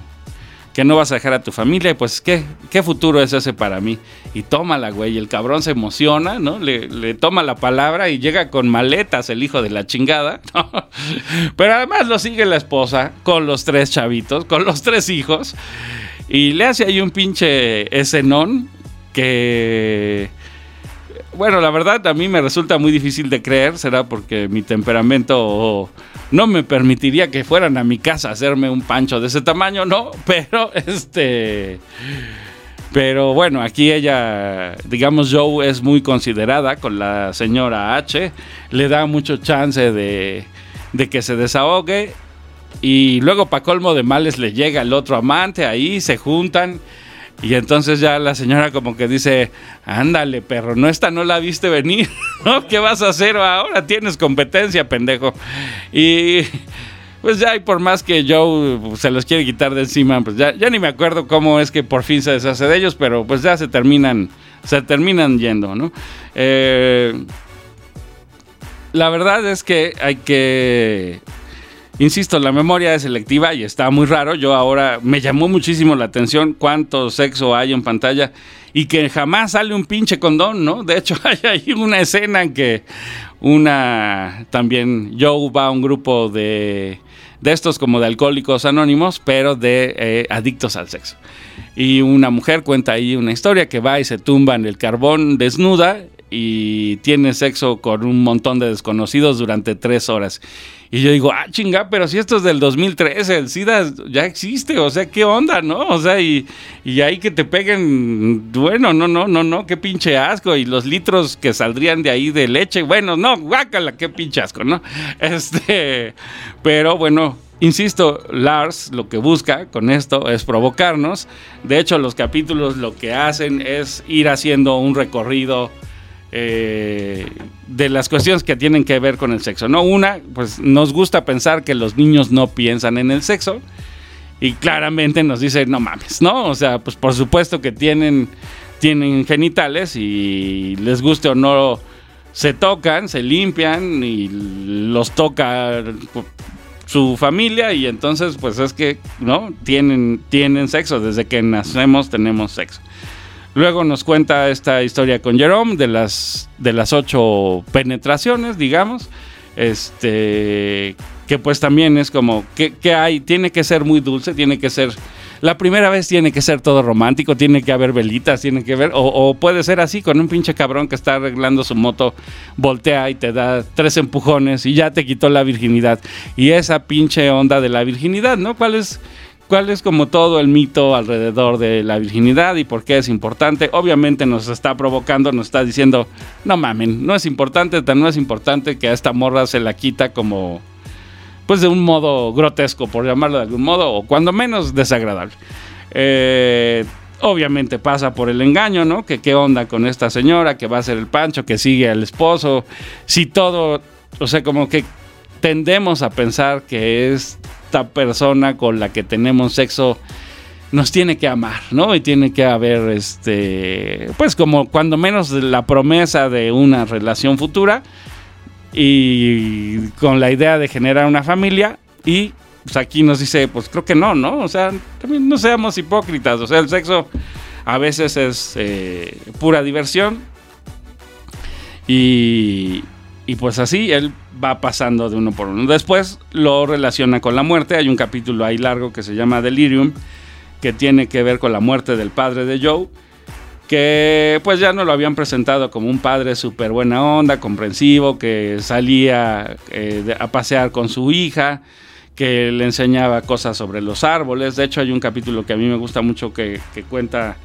que no vas a dejar a tu familia, y pues ¿qué, qué futuro es ese para mí. Y tómala, güey, el cabrón se emociona, ¿no? Le, toma la palabra y llega con maletas el hijo de la chingada, Pero además lo sigue la esposa con los tres chavitos, con los tres hijos, y le hace ahí un pinche escenón que bueno, la verdad a mí me resulta muy difícil de creer, será porque mi temperamento no me permitiría que fueran a mi casa a hacerme un pancho de ese tamaño, ¿no? Pero este... Pero bueno, aquí ella, digamos, Joe es muy considerada con la señora H, le da mucho chance de, de que se desahogue y luego para colmo de males le llega el otro amante, ahí se juntan y entonces ya la señora como que dice, ándale, perro, no esta no la viste venir, ¿no? ¿Qué vas a hacer ahora? Tienes competencia, pendejo. Y pues ya, y por más que Joe se los quiere quitar de encima, pues ya, ya ni me acuerdo cómo es que por fin se deshace de ellos, pero pues ya se terminan, se terminan yendo, ¿no? Eh, la verdad es que hay que Insisto, la memoria es selectiva y está muy raro. Yo ahora me llamó muchísimo la atención cuánto sexo hay en pantalla y que jamás sale un pinche condón, ¿no? De hecho, hay ahí una escena en que una también Joe va a un grupo de, de estos como de alcohólicos anónimos, pero de eh, adictos al sexo. Y una mujer cuenta ahí una historia que va y se tumba en el carbón desnuda y tiene sexo con un montón de desconocidos durante tres horas. Y yo digo, ah, chinga, pero si esto es del 2013, el SIDA ya existe, o sea, ¿qué onda, no? O sea, y, y ahí que te peguen, bueno, no, no, no, no, qué pinche asco, y los litros que saldrían de ahí de leche, bueno, no, guácala, qué pinche asco, ¿no? Este, pero bueno, Insisto, Lars lo que busca con esto es provocarnos. De hecho, los capítulos lo que hacen es ir haciendo un recorrido eh, de las cuestiones que tienen que ver con el sexo. No, una, pues nos gusta pensar que los niños no piensan en el sexo y claramente nos dice, no mames, ¿no? O sea, pues por supuesto que tienen, tienen genitales y les guste o no, se tocan, se limpian y los toca su familia y entonces pues es que, ¿no? Tienen, tienen sexo, desde que nacemos tenemos sexo. Luego nos cuenta esta historia con Jerome de las, de las ocho penetraciones, digamos. Este, que pues también es como, que, hay? Tiene que ser muy dulce, tiene que ser... La primera vez tiene que ser todo romántico, tiene que haber velitas, tiene que ver, o, o, puede ser así, con un pinche cabrón que está arreglando su moto, voltea y te da tres empujones y ya te quitó la virginidad. Y esa pinche onda de la virginidad, ¿no? ¿Cuál es? Cuál es como todo el mito alrededor de la virginidad y por qué es importante. Obviamente nos está provocando, nos está diciendo, no mamen, no es importante, tan no es importante que a esta morra se la quita como, pues de un modo grotesco, por llamarlo de algún modo, o cuando menos desagradable. Eh, obviamente pasa por el engaño, ¿no? Que qué onda con esta señora, que va a ser el pancho, que sigue al esposo, si todo, o sea, como que tendemos a pensar que es persona con la que tenemos sexo nos tiene que amar, ¿no? Y tiene que haber, este, pues como cuando menos la promesa de una relación futura y con la idea de generar una familia y pues aquí nos dice, pues creo que no, ¿no? O sea, también no seamos hipócritas, o sea, el sexo a veces es eh, pura diversión y, y pues así él va pasando de uno por uno. Después lo relaciona con la muerte. Hay un capítulo ahí largo que se llama Delirium, que tiene que ver con la muerte del padre de Joe, que pues ya no lo habían presentado como un padre súper buena onda, comprensivo, que salía eh, a pasear con su hija, que le enseñaba cosas sobre los árboles. De hecho hay un capítulo que a mí me gusta mucho que, que cuenta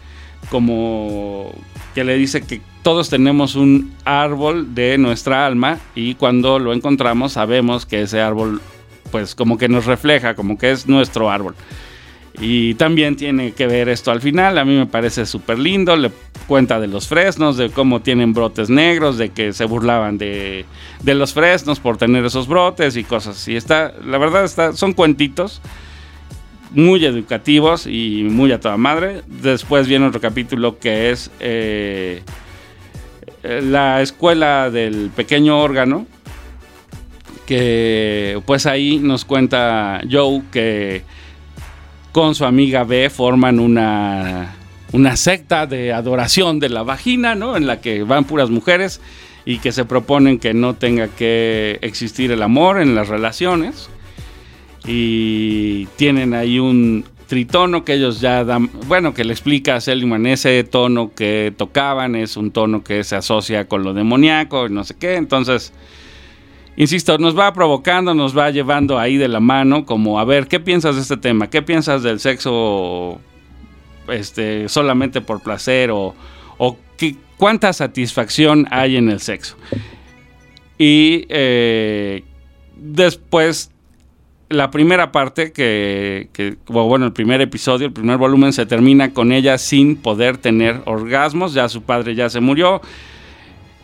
como que le dice que todos tenemos un árbol de nuestra alma y cuando lo encontramos sabemos que ese árbol pues como que nos refleja, como que es nuestro árbol. Y también tiene que ver esto al final, a mí me parece súper lindo, le cuenta de los fresnos, de cómo tienen brotes negros, de que se burlaban de, los fresnos por tener esos brotes y cosas así. Está, la verdad está, son cuentitos muy educativos y muy a toda madre. Después viene otro capítulo que es eh, la escuela del pequeño órgano. Que pues ahí nos cuenta Joe que con su amiga B forman una, una secta de adoración de la vagina, ¿no? En la que van puras mujeres y que se proponen que no tenga que existir el amor en las relaciones y tienen ahí un tritono que ellos ya dan, bueno, que le explica a Seligman, ese tono que tocaban es un tono que se asocia con lo demoníaco, no sé qué, entonces, insisto, nos va provocando, nos va llevando ahí de la mano, como, a ver, ¿qué piensas de este tema? ¿Qué piensas del sexo este, solamente por placer o, o qué, cuánta satisfacción hay en el sexo? Y eh, después la primera parte, que, bueno, el primer episodio, el primer volumen se termina con ella sin poder tener orgasmos, ya su padre ya se murió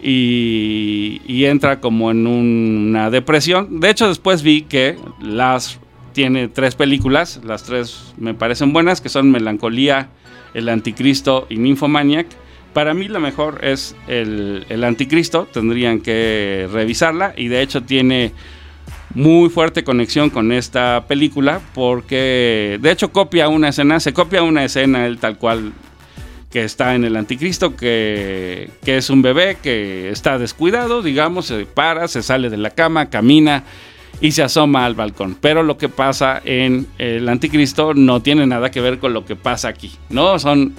y, entra como en una depresión. De hecho, después vi que las tiene tres películas, las tres me parecen buenas, que son Melancolía, El Anticristo y Nymphomaniac. Para mí la mejor es el, el Anticristo, tendrían que revisarla y de hecho tiene muy fuerte conexión con esta película porque de hecho copia una escena, se copia una escena él tal cual que está en el anticristo, que, que es un bebé que está descuidado, digamos, se para, se sale de la cama, camina y se asoma al balcón. Pero lo que pasa en el anticristo no tiene nada que ver con lo que pasa aquí, ¿no? Son,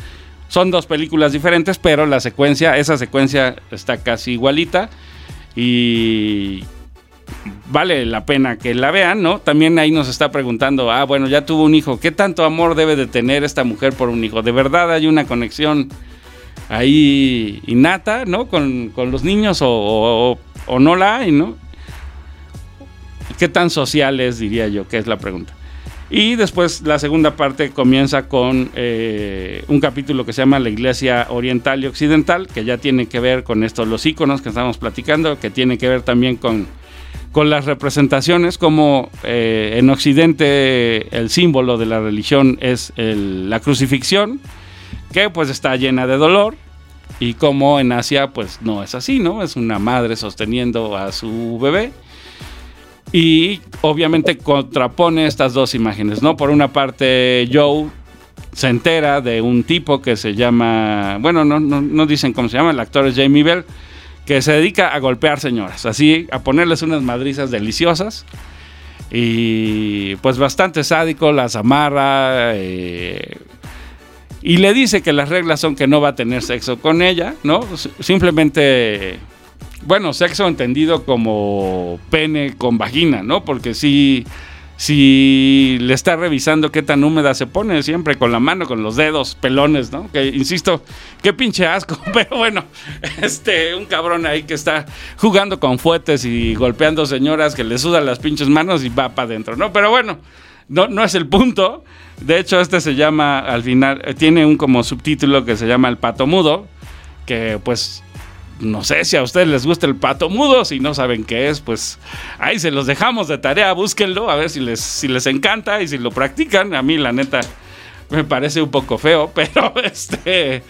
son dos películas diferentes, pero la secuencia, esa secuencia está casi igualita y vale la pena que la vean, ¿no? También ahí nos está preguntando, ah, bueno, ya tuvo un hijo, ¿qué tanto amor debe de tener esta mujer por un hijo? ¿De verdad hay una conexión ahí innata, ¿no? Con, los niños o, no la hay, ¿no? ¿Qué tan social es, diría yo, que es la pregunta? Y después la segunda parte comienza con eh, un capítulo que se llama La Iglesia Oriental y Occidental, que ya tiene que ver con estos los iconos que estamos platicando, que tiene que ver también con con las representaciones como eh, en Occidente el símbolo de la religión es la crucifixión, que pues está llena de dolor, y como en Asia pues no es así, ¿no? Es una madre sosteniendo a su bebé. Y obviamente contrapone estas dos imágenes, ¿no? Por una parte Joe se entera de un tipo que se llama, bueno, no, no, no dicen cómo se llama, el actor es Jamie Bell, que se dedica a golpear señoras, así, a ponerles unas madrizas deliciosas. Y pues bastante sádico, las amarra. Eh, y le dice que las reglas son que no va a tener sexo con ella, ¿no? Simplemente, bueno, sexo entendido como pene con vagina, ¿no? Porque sí le está revisando qué tan húmeda se pone, siempre con la mano, con los dedos, pelones, ¿no? Que insisto, qué pinche asco, pero bueno, este, un cabrón ahí que está jugando con fuetes y golpeando señoras que le sudan las pinches manos y va para adentro, ¿no? Pero bueno, no, no es el punto. De hecho, este se llama, al final, eh, tiene un como subtítulo que se llama El Pato Mudo, que pues no sé si a ustedes les gusta el pato mudo, si no saben qué es, pues ahí se los dejamos de tarea, búsquenlo, a ver si les, si les encanta y si lo practican. A mí la neta me parece un poco feo, pero este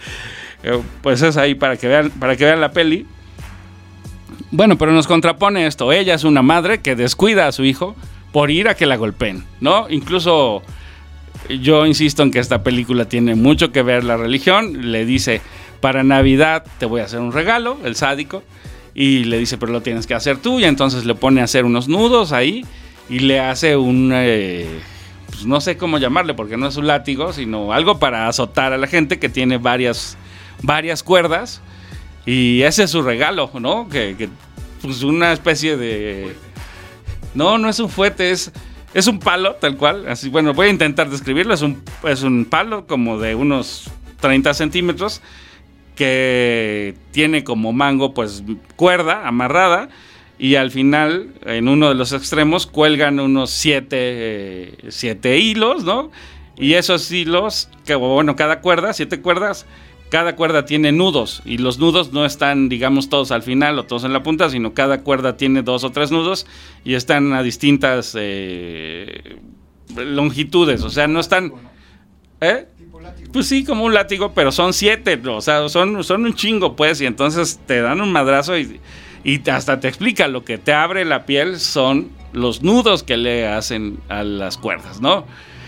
eh, pues es ahí para que vean, para que vean la peli. Bueno, pero nos contrapone esto, ella es una madre que descuida a su hijo por ir a que la golpeen, ¿no? Incluso yo insisto en que esta película tiene mucho que ver la religión, le dice para Navidad te voy a hacer un regalo, el sádico, y le dice, pero lo tienes que hacer tú, y entonces le pone a hacer unos nudos ahí y le hace un, eh, pues no sé cómo llamarle, porque no es un látigo, sino algo para azotar a la gente que tiene varias, varias cuerdas, y ese es su regalo, ¿no? Que, que pues una especie de... No, no es un fuete, es... Es un palo, tal cual. Así, bueno, voy a intentar describirlo. Es un, es un palo como de unos 30 centímetros que tiene como mango pues cuerda amarrada y al final en uno de los extremos cuelgan unos siete, siete hilos, ¿no? Y esos hilos, que bueno, cada cuerda, siete cuerdas, cada cuerda tiene nudos y los nudos no están, digamos, todos al final o todos en la punta, sino cada cuerda tiene dos o tres nudos y están a distintas eh, longitudes, o sea, no están... ¿Eh? Pues sí, como un látigo, pero son siete, o sea, son, un chingo, pues, y entonces te dan un madrazo y, y hasta te explica lo que te abre la piel son los nudos que le hacen a las cuerdas, ¿no?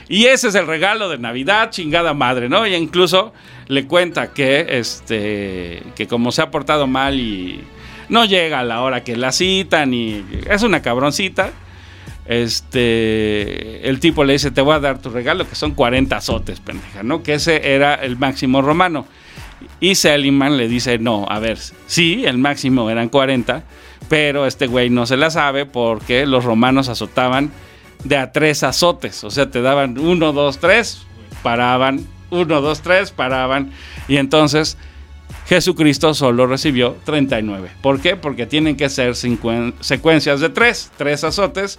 Y ese es el regalo de Navidad, chingada madre, ¿no? Y incluso le cuenta que, este, que como se ha portado mal y no llega a la hora que la citan y es una cabroncita, este, el tipo le dice, te voy a dar tu regalo, que son 40 azotes, pendeja, ¿no? Que ese era el máximo romano. Y Seligman le dice, no, a ver, sí, el máximo eran 40, pero este güey no se la sabe porque los romanos azotaban de a tres azotes, o sea, te daban uno, dos, tres, paraban, uno, dos, tres, paraban, y entonces Jesucristo solo recibió 39. ¿Por qué? Porque tienen que ser secuencias de 3. 3 azotes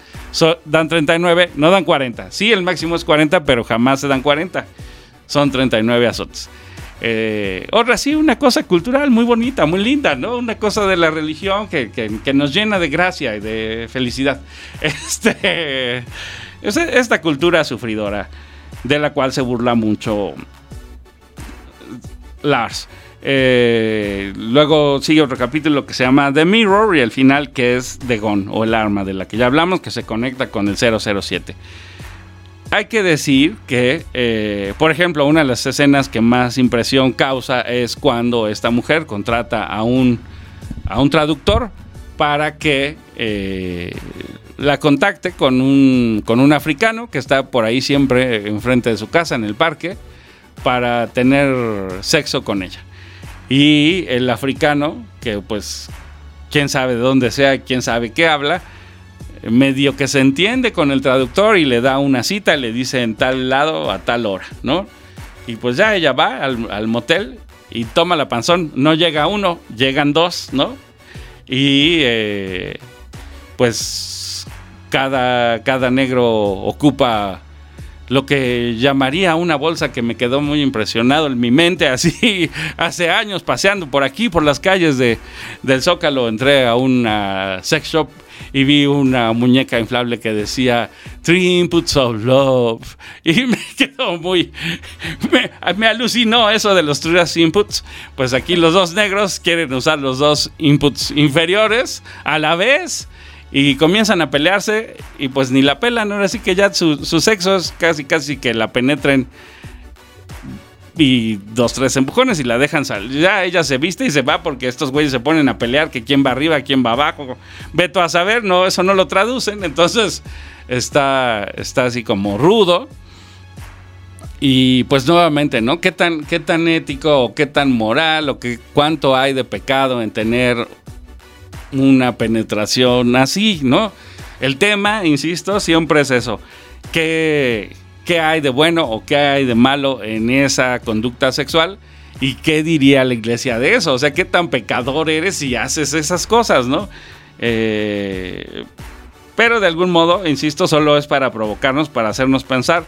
dan 39, no dan 40. Sí, el máximo es 40, pero jamás se dan 40. Son 39 azotes. Eh, otra sí, una cosa cultural muy bonita, muy linda, ¿no? Una cosa de la religión que, nos llena de gracia y de felicidad. Este, esta cultura sufridora, de la cual se burla mucho Lars. Eh, luego sigue otro capítulo que se llama The Mirror y el final que es The Gun o el arma de la que ya hablamos que se conecta con el 007. Hay que decir que, eh, por ejemplo, una de las escenas que más impresión causa es cuando esta mujer contrata a un, a un traductor para que eh, la contacte con un, con un africano que está por ahí siempre enfrente de su casa en el parque para tener sexo con ella. Y el africano, que pues quién sabe de dónde sea, quién sabe qué habla, medio que se entiende con el traductor y le da una cita y le dice en tal lado a tal hora, ¿no? Y pues ya ella va al, motel y toma la panzón. No llega uno, llegan dos, ¿no? Y eh, pues cada, cada negro ocupa lo que llamaría una bolsa que me quedó muy impresionado en mi mente, así hace años paseando por aquí, por las calles de, del Zócalo, entré a una sex shop y vi una muñeca inflable que decía Three Inputs of Love y me quedó muy me, me, alucinó eso de los tres inputs. Pues aquí los dos negros quieren usar los dos inputs inferiores a la vez y comienzan a pelearse y pues ni la pelan, ahora sí que ya su, sexo es casi casi que la penetren y dos, tres empujones y la dejan salir. Ya ella se viste y se va porque estos güeyes se ponen a pelear que quién va arriba, quién va abajo. Veto a saber, no, eso no lo traducen. Entonces está, está así como rudo. Y pues nuevamente, ¿no? ¿Qué tan, qué tan ético o qué tan moral o qué, cuánto hay de pecado en tener una penetración así, ¿no? El tema, insisto, siempre es eso. ¿Qué, ¿Qué hay de bueno o qué hay de malo en esa conducta sexual? ¿Y qué diría la iglesia de eso? O sea, ¿qué tan pecador eres si haces esas cosas, no? Eh, pero de algún modo, insisto, solo es para provocarnos, para hacernos pensar.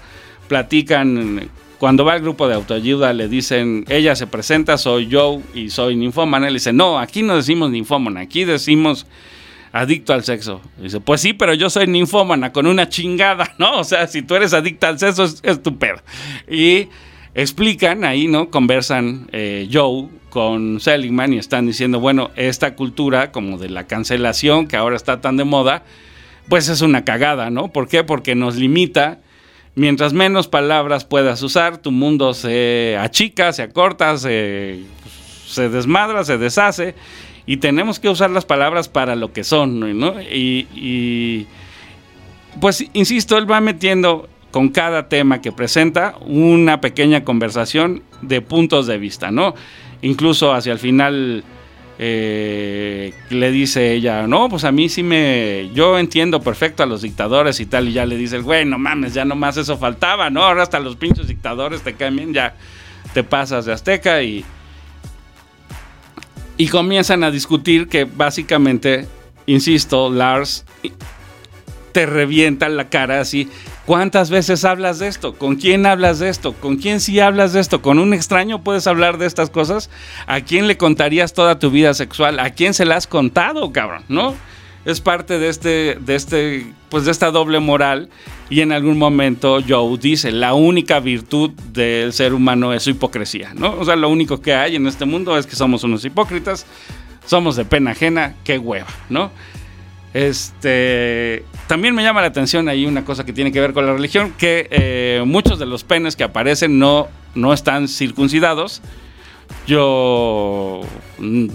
Platican cuando va el grupo de autoayuda, le dicen, ella se presenta, soy yo y soy ninfómana. Le dice, no, aquí no decimos ninfómana, aquí decimos adicto al sexo. dice, pues sí, pero yo soy ninfómana con una chingada, ¿no? O sea, si tú eres adicta al sexo, es, estupendo. Y explican ahí, ¿no? Conversan eh, Joe con Seligman y están diciendo, bueno, esta cultura como de la cancelación que ahora está tan de moda, pues es una cagada, ¿no? ¿Por qué? Porque nos limita Mientras menos palabras puedas usar, tu mundo se achica, se acorta, se, desmadra, se deshace. Y tenemos que usar las palabras para lo que son, ¿no? Y, pues, insisto, él va metiendo con cada tema que presenta una pequeña conversación de puntos de vista, ¿no? Incluso hacia el final eh, le dice ella, no, pues a mí sí me, yo entiendo perfecto a los dictadores y tal, y ya le dice el güey, no mames, ya nomás eso faltaba, ¿no? Ahora hasta los pinches dictadores te caen bien, ya te pasas de azteca y... Y comienzan a discutir que básicamente, insisto, Lars te revienta la cara así. ¿Cuántas veces hablas de esto? ¿Con quién hablas de esto? ¿Con quién sí hablas de esto? ¿Con un extraño puedes hablar de estas cosas? ¿A quién le contarías toda tu vida sexual? ¿A quién se la has contado, cabrón? ¿No? Es parte de este, de este, pues de esta doble moral. Y en algún momento Joe dice, la única virtud del ser humano es su hipocresía, ¿no? O sea, lo único que hay en este mundo es que somos unos hipócritas, somos de pena ajena, qué hueva, ¿no? Este, también me llama la atención ahí una cosa que tiene que ver con la religión, que eh, muchos de los penes que aparecen no, no están circuncidados. Yo, mm,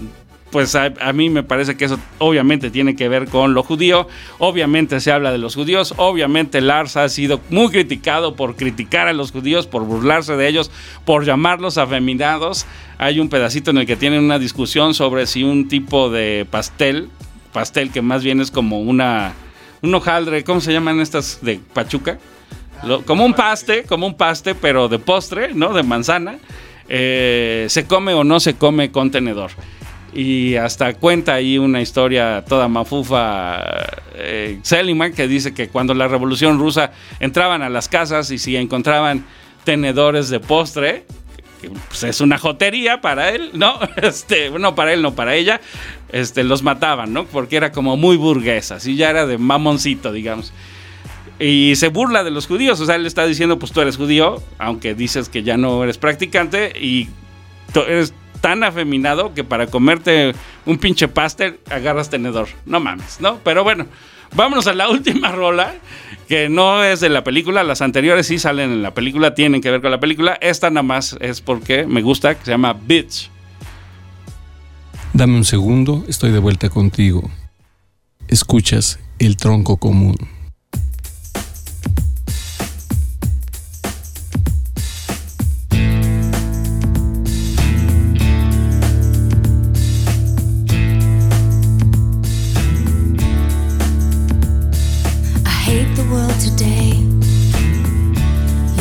pues a, mí me parece que eso obviamente tiene que ver con lo judío, obviamente se habla de los judíos, obviamente Lars ha sido muy criticado por criticar a los judíos, por burlarse de ellos, por llamarlos afeminados. Hay un pedacito en el que tienen una discusión sobre si un tipo de pastel pastel que más bien es como una un hojaldre, ¿cómo se llaman estas de Pachuca? como un paste, como un paste, pero de postre, ¿no? De manzana. Eh, ¿Se come o no se come con tenedor? Y hasta cuenta ahí una historia toda mafufa eh, Seligman que dice que cuando la revolución rusa entraban a las casas y si encontraban tenedores de postre, pues es una jotería para él, ¿no? Este, no para él, no para ella, este, los mataban, ¿no? Porque era como muy burguesa, así ya era de mamoncito, digamos. Y se burla de los judíos, o sea, él está diciendo, pues tú eres judío, aunque dices que ya no eres practicante, y to- eres tan afeminado que para comerte un pinche pastel agarras tenedor. No mames, ¿no? Pero bueno, vámonos a la última rola, que no es de la película. Las anteriores sí salen en la película, tienen que ver con la película. Esta nada más es porque me gusta, que se llama Bitch. Dame un segundo, estoy de vuelta contigo. Escuchas el tronco común.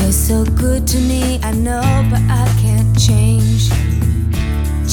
So good to me, I know, but I can't change.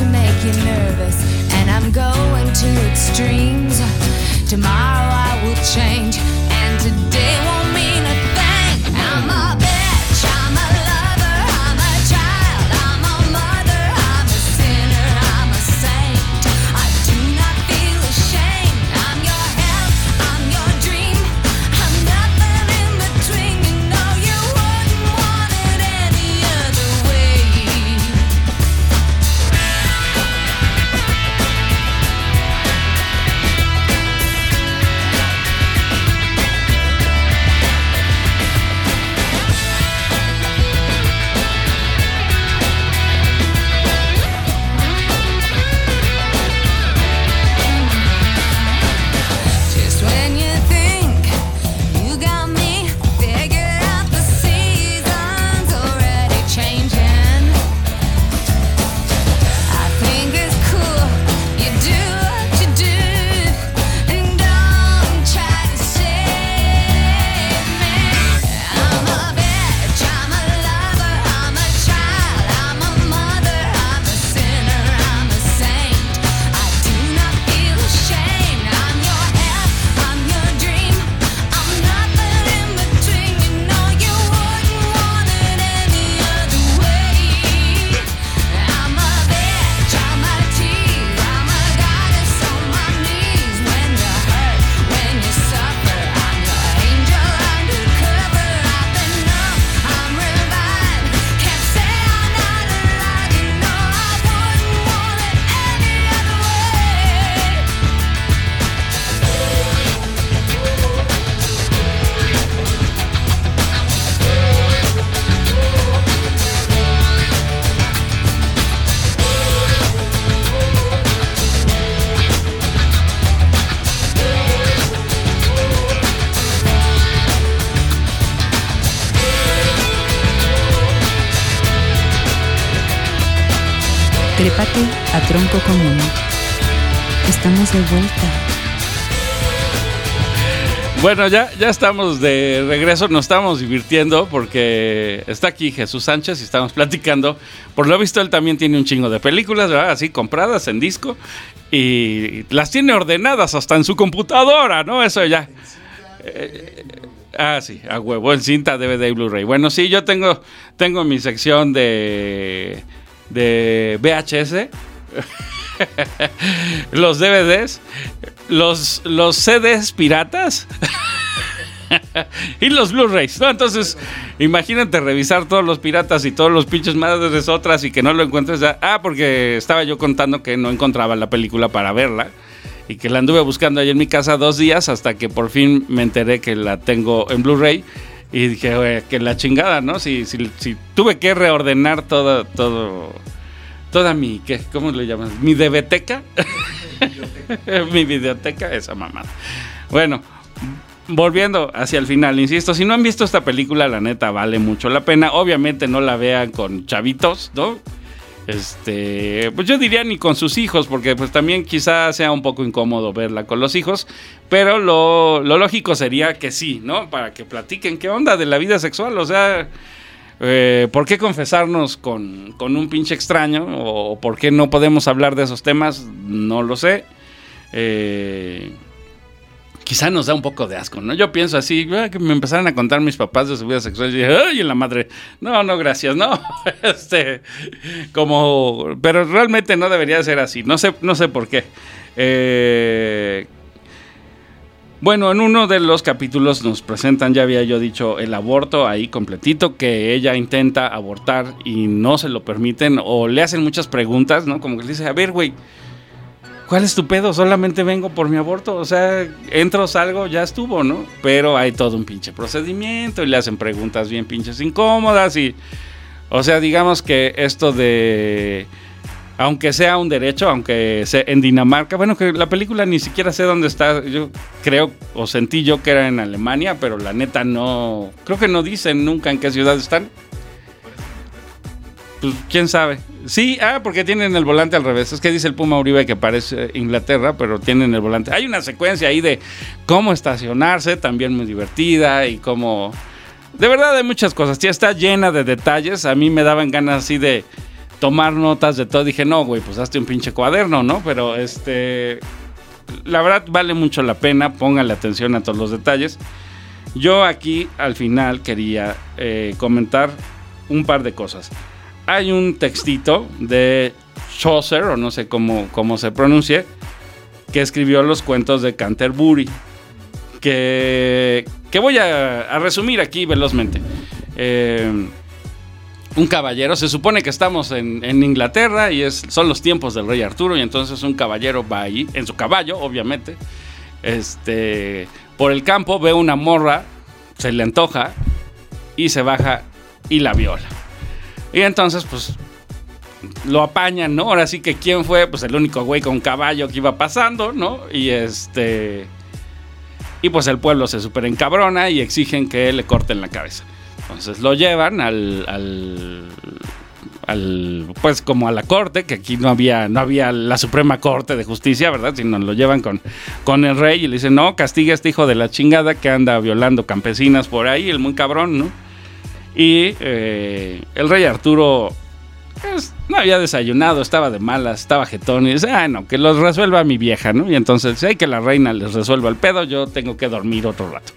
to make you nervous and I'm going to extremes, tomorrow I will change and today won't Bueno, ya, ya estamos de regreso, nos estamos divirtiendo porque está aquí Jesús Sánchez y estamos platicando. Por lo visto, él también tiene un chingo de películas, ¿verdad? Así compradas en disco y las tiene ordenadas hasta en su computadora, ¿no? Eso ya. Eh, ah, sí, a huevo, en cinta, DVD y Blu-ray. Bueno, sí, yo tengo, tengo mi sección de, de VHS. los DVDs, los, los CDs piratas y los Blu-rays, ¿no? Entonces, imagínate revisar todos los piratas y todos los pinches madres otras y que no lo encuentres. ya- Ah, porque estaba yo contando que no encontraba la película para verla y que la anduve buscando ahí en mi casa dos días hasta que por fin me enteré que la tengo en Blu-ray Y dije, que la chingada, ¿no? Si, si, si tuve que reordenar todo, todo, toda mi, ¿qué? ¿cómo le llamas? Mi debeteca. mi videoteca, esa mamada. Bueno, volviendo hacia el final, insisto, si no han visto esta película, la neta vale mucho la pena. Obviamente no la vean con chavitos, ¿no? Este, pues yo diría ni con sus hijos, porque pues también quizá sea un poco incómodo verla con los hijos, pero lo, lo lógico sería que sí, ¿no? Para que platiquen qué onda de la vida sexual, o sea, eh, ¿por qué confesarnos con, con un pinche extraño? ¿O por qué no podemos hablar de esos temas? No lo sé. Eh, quizá nos da un poco de asco, ¿no? Yo pienso así, ah, que me empezaran a contar mis papás de su vida sexual y dije, ay, en la madre, no, no, gracias, no, este, como, pero realmente no debería ser así, no sé, no sé por qué. Eh, bueno, en uno de los capítulos nos presentan, ya había yo dicho, el aborto ahí completito, que ella intenta abortar y no se lo permiten, o le hacen muchas preguntas, ¿no? Como que le dice, a ver, güey, ¿cuál es tu pedo? Solamente vengo por mi aborto. O sea, entro, salgo, ya estuvo, ¿no? Pero hay todo un pinche procedimiento y le hacen preguntas bien pinches incómodas y... O sea, digamos que esto de... Aunque sea un derecho, aunque sea en Dinamarca, bueno, que la película ni siquiera sé dónde está, yo creo o sentí yo que era en Alemania, pero la neta no, creo que no dicen nunca en qué ciudad están. Pues quién sabe. Sí, ah, porque tienen el volante al revés. Es que dice el Puma Uribe que parece Inglaterra, pero tienen el volante. Hay una secuencia ahí de cómo estacionarse, también muy divertida y cómo... De verdad hay muchas cosas. Ya está llena de detalles. A mí me daban ganas así de tomar notas de todo. Dije, no, güey, pues hazte un pinche cuaderno, ¿no? Pero este... La verdad vale mucho la pena. Póngale atención a todos los detalles. Yo aquí al final quería eh, comentar un par de cosas hay un textito de Chaucer, o no sé cómo, cómo se pronuncie, que escribió los cuentos de Canterbury. Que, que voy a, resumir aquí velozmente. Eh, un caballero, se supone que estamos en, Inglaterra y es, son los tiempos del rey Arturo y entonces un caballero va ahí, en su caballo, obviamente, este, por el campo ve una morra, se le antoja y se baja y la viola. Y entonces, pues, lo apañan, ¿no? Ahora sí que quién fue, pues el único güey con caballo que iba pasando, ¿no? Y este... Y pues el pueblo se super encabrona y exigen que le corten la cabeza. Entonces lo llevan al, pues como a la corte, que aquí no había, no había la Suprema Corte de Justicia, ¿verdad? Sino lo llevan con, con el rey y le dicen, no, castiga a este hijo de la chingada que anda violando campesinas por ahí, el muy cabrón, ¿no? Y eh, el rey Arturo pues, no había desayunado, estaba de malas, estaba jetón. Y dice, ah, no, que los resuelva mi vieja, ¿no? Y entonces, si hay que la reina les resuelva el pedo, yo tengo que dormir otro rato.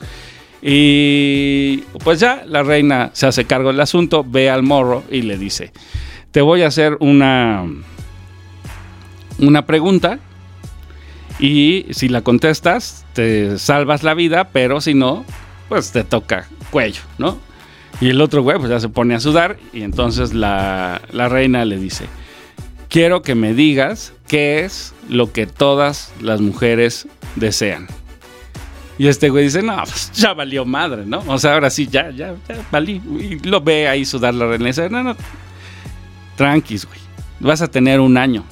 Y pues ya la reina se hace cargo del asunto, ve al morro y le dice, te voy a hacer una, una pregunta y si la contestas, te salvas la vida, pero si no, pues te toca cuello, ¿no? Y el otro güey pues ya se pone a sudar y entonces la, reina le dice, quiero que me digas qué es lo que todas las mujeres desean. Y este güey dice, no, pues ya valió madre, ¿no? O sea, ahora sí, ya, ya, ya valí. Y lo ve ahí sudar la reina y dice, no, no, tranquis, güey. Vas a tener un año.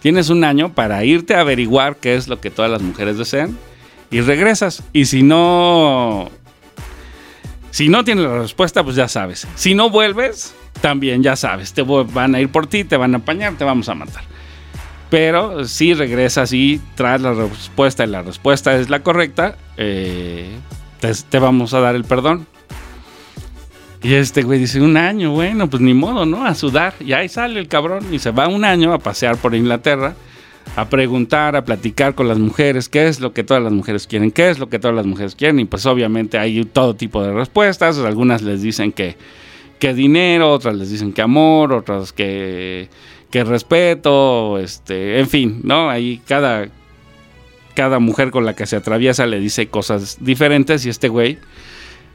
Tienes un año para irte a averiguar qué es lo que todas las mujeres desean y regresas. Y si no si no tienes la respuesta, pues ya sabes. Si no vuelves, también ya sabes. Te van a ir por ti, te van a apañar, te vamos a matar. Pero si regresas y traes la respuesta y la respuesta es la correcta, eh, te, vamos a dar el perdón. Y este güey dice, un año, bueno, pues ni modo, ¿no? A sudar. Y ahí sale el cabrón y se va un año a pasear por Inglaterra a preguntar, a platicar con las mujeres, qué es lo que todas las mujeres quieren, qué es lo que todas las mujeres quieren, y pues obviamente hay todo tipo de respuestas, algunas les dicen que, que dinero, otras les dicen que amor, otras que, que respeto, este, en fin, ¿no? Ahí cada, cada mujer con la que se atraviesa le dice cosas diferentes y este güey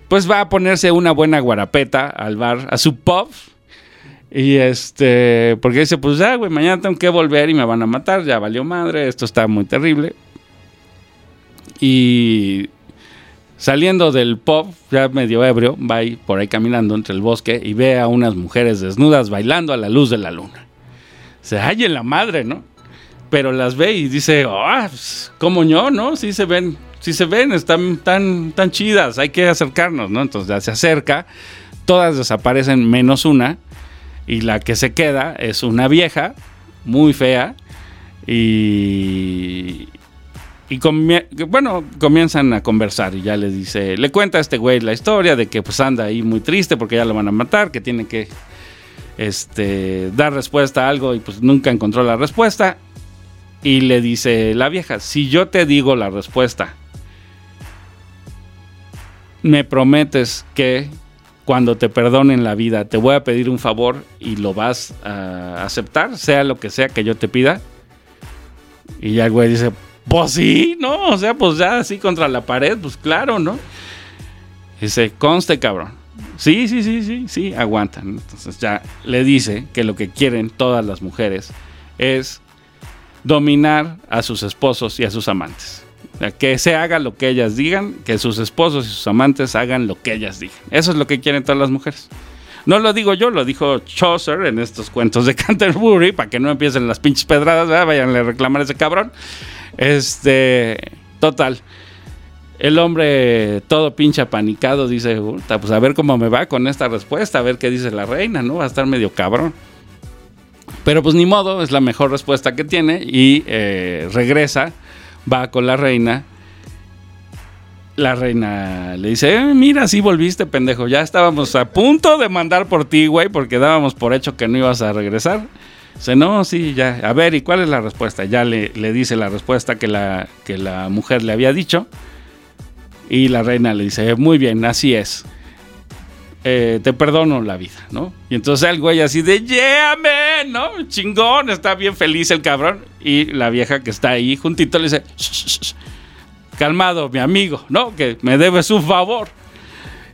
pues va a ponerse una buena guarapeta al bar, a su pub, y este, porque dice, pues ya, güey, mañana tengo que volver y me van a matar, ya valió madre, esto está muy terrible. Y Saliendo del pub, ya medio ebrio, va por ahí caminando entre el bosque y ve a unas mujeres desnudas bailando a la luz de la luna. Se halla en la madre, ¿no? Pero las ve y dice, ah, pues, ¿cómo yo, no? Sí se ven, sí se ven, están tan, tan chidas, hay que acercarnos, ¿no? Entonces ya se acerca, todas desaparecen menos una, y la que se queda es una vieja, muy fea, y, y bueno, comienzan a conversar y ya le dice, le cuenta a este güey la historia de que pues anda ahí muy triste porque ya lo van a matar, que tiene que este, dar respuesta a algo y pues nunca encontró la respuesta. Y le dice la vieja, si yo te digo la respuesta, me prometes que cuando te perdonen la vida te voy a pedir un favor y lo vas a aceptar, sea lo que sea que yo te pida. Y ya el güey dice, pues sí, ¿no? O sea, pues ya así contra la pared, pues claro, ¿no? Dice, conste, cabrón. Sí, sí, sí, sí, sí, aguantan. Entonces ya le dice que lo que quieren todas las mujeres es dominar a sus esposos y a sus amantes. Que se haga lo que ellas digan, que sus esposos y sus amantes hagan lo que ellas digan. Eso es lo que quieren todas las mujeres. No lo digo yo, lo dijo Chaucer en estos cuentos de Canterbury, para que no empiecen las pinches pedradas, ¿verdad? vayan a reclamar a ese cabrón. Este, total. El hombre todo pinche apanicado dice, "Puta, pues a ver cómo me va con esta respuesta, a ver qué dice la reina, ¿no? Va a estar medio cabrón. Pero pues ni modo, es la mejor respuesta que tiene y eh, regresa, va con la reina. La reina le dice, "Eh, mira, sí volviste, pendejo, ya estábamos a punto de mandar por ti, güey, porque dábamos por hecho que no ibas a regresar. Dice, no, sí, ya. A ver, ¿y cuál es la respuesta? Ya le, le dice la respuesta que la, que la mujer le había dicho. Y la reina le dice, muy bien, así es. Eh, te perdono la vida, ¿no? Y entonces el güey así de, yeah, ¿no? Chingón, está bien feliz el cabrón. Y la vieja que está ahí juntito le dice, "Shh, shh, shh, calmado, mi amigo, ¿no? Que me debes un favor.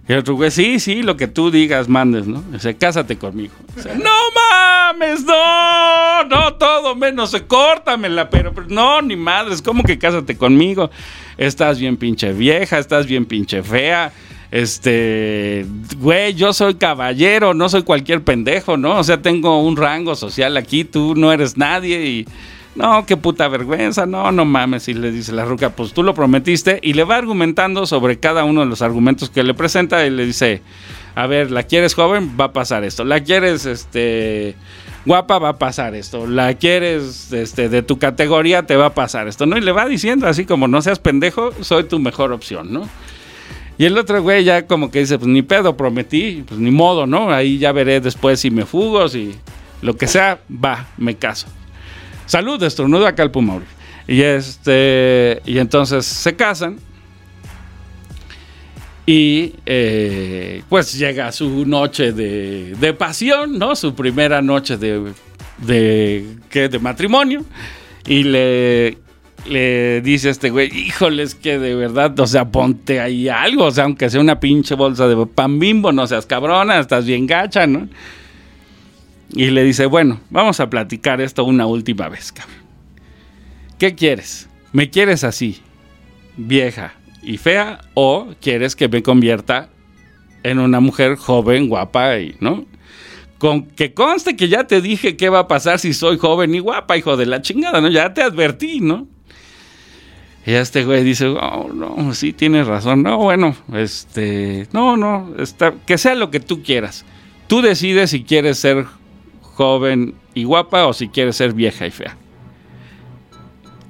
Y el otro güey, sí, sí, lo que tú digas, mandes, ¿no? Dice, cásate conmigo. Dice, no mames, no, no, todo menos, córtamela, pero, pero no, ni madres, ¿cómo que cásate conmigo? Estás bien pinche vieja, estás bien pinche fea. Este, güey, yo soy caballero, no soy cualquier pendejo, ¿no? O sea, tengo un rango social aquí, tú no eres nadie y... No, qué puta vergüenza, no, no mames. Y le dice la ruca, pues tú lo prometiste. Y le va argumentando sobre cada uno de los argumentos que le presenta. Y le dice, a ver, ¿la quieres joven? Va a pasar esto. ¿La quieres este, guapa? Va a pasar esto. ¿La quieres este, de tu categoría? Te va a pasar esto. ¿no? Y le va diciendo así como, no seas pendejo, soy tu mejor opción, ¿no? Y el otro güey ya como que dice, pues ni pedo, prometí, pues ni modo, ¿no? Ahí ya veré después si me fugo, si lo que sea, va, me caso. Salud, estornudo acá el Pumauri. Y este. Y entonces se casan. Y eh, pues llega su noche de, de pasión, ¿no? Su primera noche de. de. ¿qué? de matrimonio. Y le. Le dice a este güey, híjoles que de verdad, o sea, ponte ahí algo, o sea, aunque sea una pinche bolsa de pan bimbo, no seas cabrona, estás bien gacha, ¿no? Y le dice, bueno, vamos a platicar esto una última vez, cabrón. ¿Qué quieres? ¿Me quieres así, vieja y fea? ¿O quieres que me convierta en una mujer joven, guapa y, ¿no? Con que conste que ya te dije qué va a pasar si soy joven y guapa, hijo de la chingada, ¿no? Ya te advertí, ¿no? Y este güey dice, oh, no, sí, tienes razón. No, bueno, este, no, no, está, que sea lo que tú quieras. Tú decides si quieres ser joven y guapa o si quieres ser vieja y fea.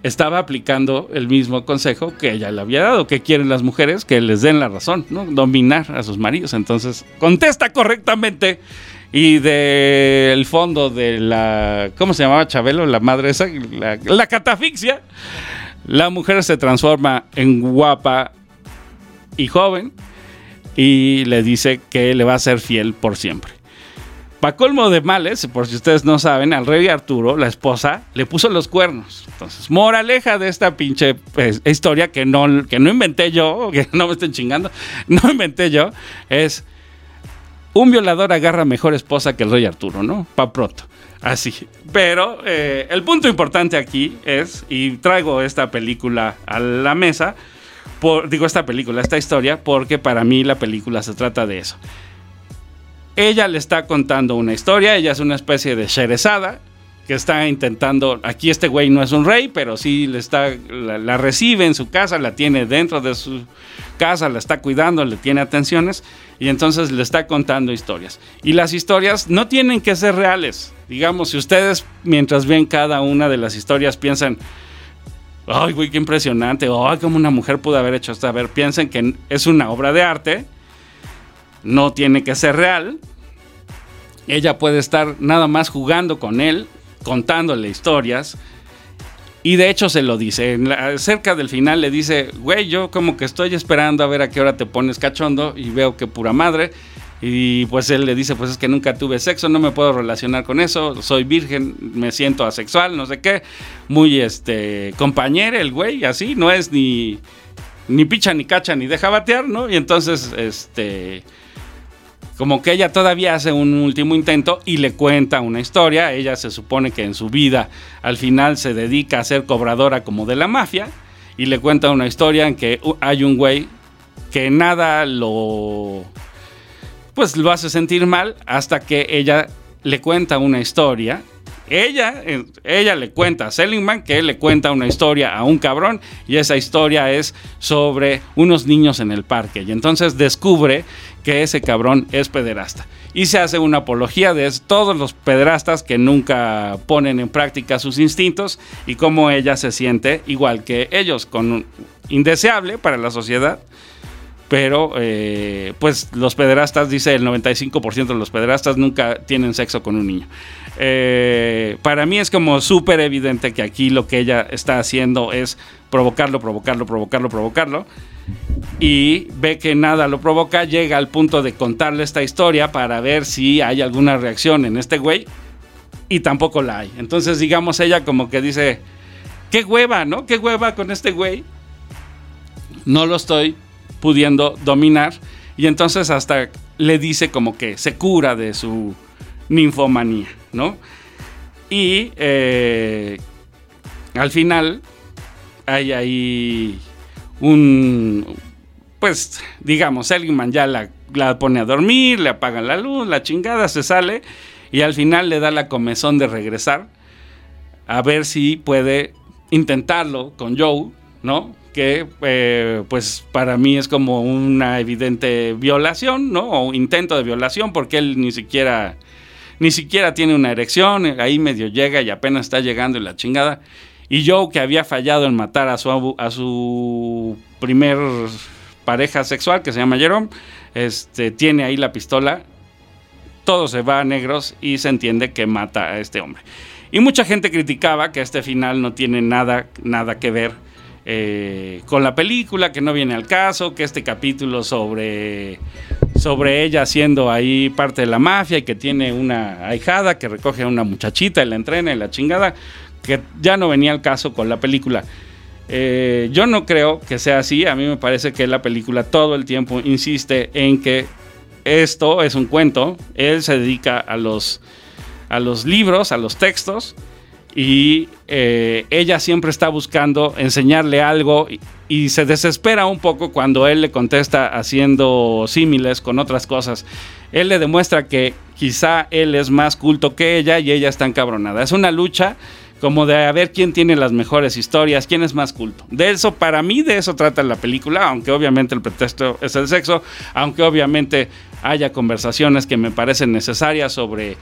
Estaba aplicando el mismo consejo que ella le había dado. que quieren las mujeres? Que les den la razón, ¿no? Dominar a sus maridos. Entonces, contesta correctamente. Y del fondo de la. ¿Cómo se llamaba Chabelo? La madre esa. La, la catafixia. La mujer se transforma en guapa y joven. Y le dice que le va a ser fiel por siempre. Pa' colmo de males, por si ustedes no saben, al rey Arturo, la esposa, le puso los cuernos. Entonces, moraleja de esta pinche pues, historia que no, que no inventé yo, que no me estén chingando, no inventé yo, es un violador agarra mejor esposa que el rey Arturo, ¿no? Pa' pronto. Así. Pero eh, el punto importante aquí es, y traigo esta película a la mesa, por, digo esta película, esta historia, porque para mí la película se trata de eso. Ella le está contando una historia, ella es una especie de Sherezada que está intentando, aquí este güey no es un rey, pero sí le está, la, recibe en su casa, la tiene dentro de su casa, la está cuidando, le tiene atenciones y entonces le está contando historias. Y las historias no tienen que ser reales. Digamos, si ustedes mientras ven cada una de las historias piensan, ay, güey, qué impresionante, ay, cómo una mujer pudo haber hecho esto. A ver, piensen que es una obra de arte, no tiene que ser real. Ella puede estar nada más jugando con él, contándole historias. Y de hecho se lo dice. Cerca del final le dice, güey, yo como que estoy esperando a ver a qué hora te pones cachondo y veo que pura madre. Y pues él le dice, pues es que nunca tuve sexo, no me puedo relacionar con eso, soy virgen, me siento asexual, no sé qué. Muy este compañero el güey, así, no es ni ni picha ni cacha ni deja batear, ¿no? Y entonces este como que ella todavía hace un último intento y le cuenta una historia. Ella se supone que en su vida al final se dedica a ser cobradora como de la mafia y le cuenta una historia en que uh, hay un güey que nada lo pues lo hace sentir mal hasta que ella le cuenta una historia. Ella, eh, ella le cuenta a Seligman que él le cuenta una historia a un cabrón y esa historia es sobre unos niños en el parque. Y entonces descubre que ese cabrón es pederasta. Y se hace una apología de todos los pederastas que nunca ponen en práctica sus instintos y cómo ella se siente igual que ellos, con indeseable para la sociedad pero eh, pues los pederastas, dice el 95% de los pederastas nunca tienen sexo con un niño. Eh, para mí es como súper evidente que aquí lo que ella está haciendo es provocarlo, provocarlo, provocarlo, provocarlo. Y ve que nada lo provoca, llega al punto de contarle esta historia para ver si hay alguna reacción en este güey. Y tampoco la hay. Entonces, digamos, ella como que dice, qué hueva, ¿no? Qué hueva con este güey. No lo estoy pudiendo dominar. Y entonces hasta le dice como que se cura de su ninfomanía, ¿no? Y eh, al final hay ahí un, pues digamos, Seligman ya la, la pone a dormir, le apagan la luz, la chingada, se sale y al final le da la comezón de regresar a ver si puede intentarlo con Joe, ¿no? Que eh, pues para mí es como una evidente violación, ¿no? O intento de violación porque él ni siquiera ni siquiera tiene una erección, ahí medio llega y apenas está llegando y la chingada. Y Joe que había fallado en matar a su primer pareja sexual que se llama Jerome, este tiene ahí la pistola todo se va a negros y se entiende que mata a este hombre. Y mucha gente criticaba que este final no tiene nada, nada que ver eh, con la película, que no viene al caso, que este capítulo sobre, sobre ella siendo ahí parte de la mafia y que tiene una ahijada que recoge a una muchachita y la entrena y la chingada, que ya no venía al caso con la película. Eh, yo no creo que sea así, a mí me parece que la película todo el tiempo insiste en que esto es un cuento, él se dedica a los, a los libros, a los textos, y eh, ella siempre está buscando enseñarle algo y, y se desespera un poco cuando él le contesta haciendo símiles con otras cosas. Él le demuestra que quizá él es más culto que ella y ella está encabronada. Es una lucha como de a ver quién tiene las mejores historias, quién es más culto. De eso, para mí, de eso trata la película, aunque obviamente el pretexto es el sexo, aunque obviamente haya conversaciones que me parecen necesarias sobre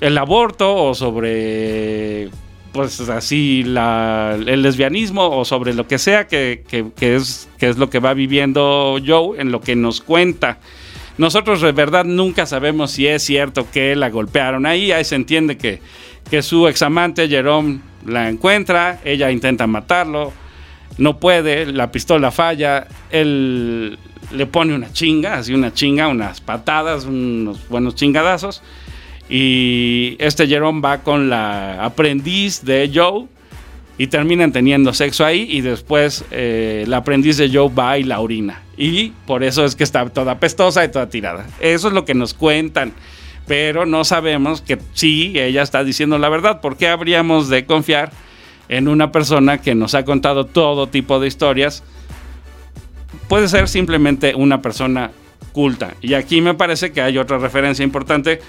el aborto o sobre pues así la- el lesbianismo o sobre lo que sea que, que- es, que es lo que va viviendo Joe en lo que nos cuenta. Nosotros de verdad nunca sabemos si es cierto que la golpearon ahí, ahí se entiende que, que su examante Jerome la encuentra, ella intenta matarlo, no puede, la pistola falla, él le pone una chinga, así una chinga, unas patadas, unos buenos chingadazos. Y este Jerome va con la aprendiz de Joe y terminan teniendo sexo ahí y después eh, la aprendiz de Joe va y la orina. Y por eso es que está toda pestosa y toda tirada. Eso es lo que nos cuentan. Pero no sabemos que sí, ella está diciendo la verdad. ¿Por qué habríamos de confiar en una persona que nos ha contado todo tipo de historias puede ser simplemente una persona Y aquí me parece que hay otra referencia importante.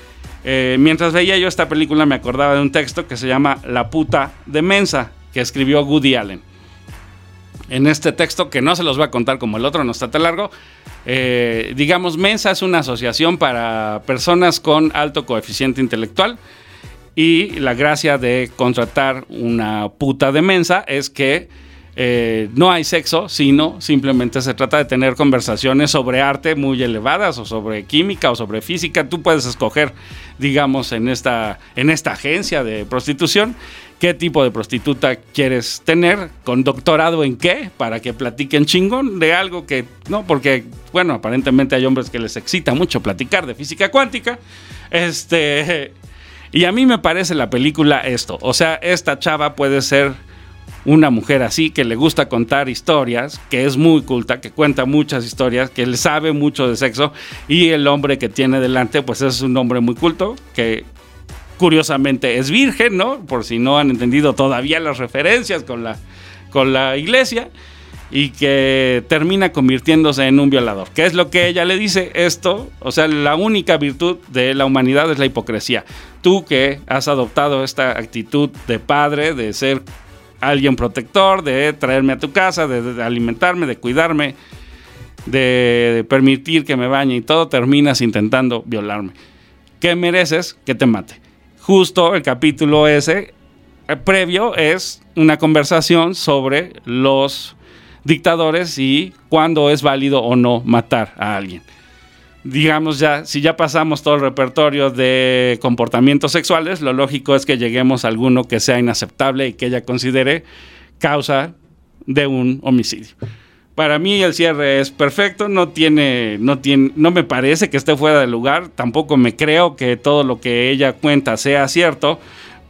Eh, mientras veía yo esta película me acordaba de un texto que se llama La puta de Mensa, que escribió Woody Allen. En este texto, que no se los voy a contar como el otro, no está tan largo, eh, digamos, Mensa es una asociación para personas con alto coeficiente intelectual y la gracia de contratar una puta de Mensa es que eh, no hay sexo, sino simplemente se trata de tener conversaciones sobre arte muy elevadas o sobre química o sobre física. Tú puedes escoger, digamos, en esta, en esta agencia de prostitución qué tipo de prostituta quieres tener, con doctorado en qué, para que platiquen chingón de algo que, no, porque, bueno, aparentemente hay hombres que les excita mucho platicar de física cuántica. Este, y a mí me parece la película esto, o sea, esta chava puede ser una mujer así que le gusta contar historias, que es muy culta, que cuenta muchas historias, que le sabe mucho de sexo y el hombre que tiene delante pues es un hombre muy culto que curiosamente es virgen, ¿no? Por si no han entendido todavía las referencias con la, con la iglesia y que termina convirtiéndose en un violador. ¿Qué es lo que ella le dice? Esto, o sea, la única virtud de la humanidad es la hipocresía. Tú que has adoptado esta actitud de padre, de ser alguien protector, de traerme a tu casa, de, alimentarme, de cuidarme, de, permitir que me bañe y todo, terminas intentando violarme. ¿Qué mereces? Que te mate. Justo el capítulo ese eh, previo es una conversación sobre los dictadores y cuándo es válido o no matar a alguien digamos ya, si ya pasamos todo el repertorio de comportamientos sexuales, lo lógico es que lleguemos a alguno que sea inaceptable y que ella considere causa de un homicidio. Para mí el cierre es perfecto, no tiene, no tiene, no me parece que esté fuera de lugar, tampoco me creo que todo lo que ella cuenta sea cierto.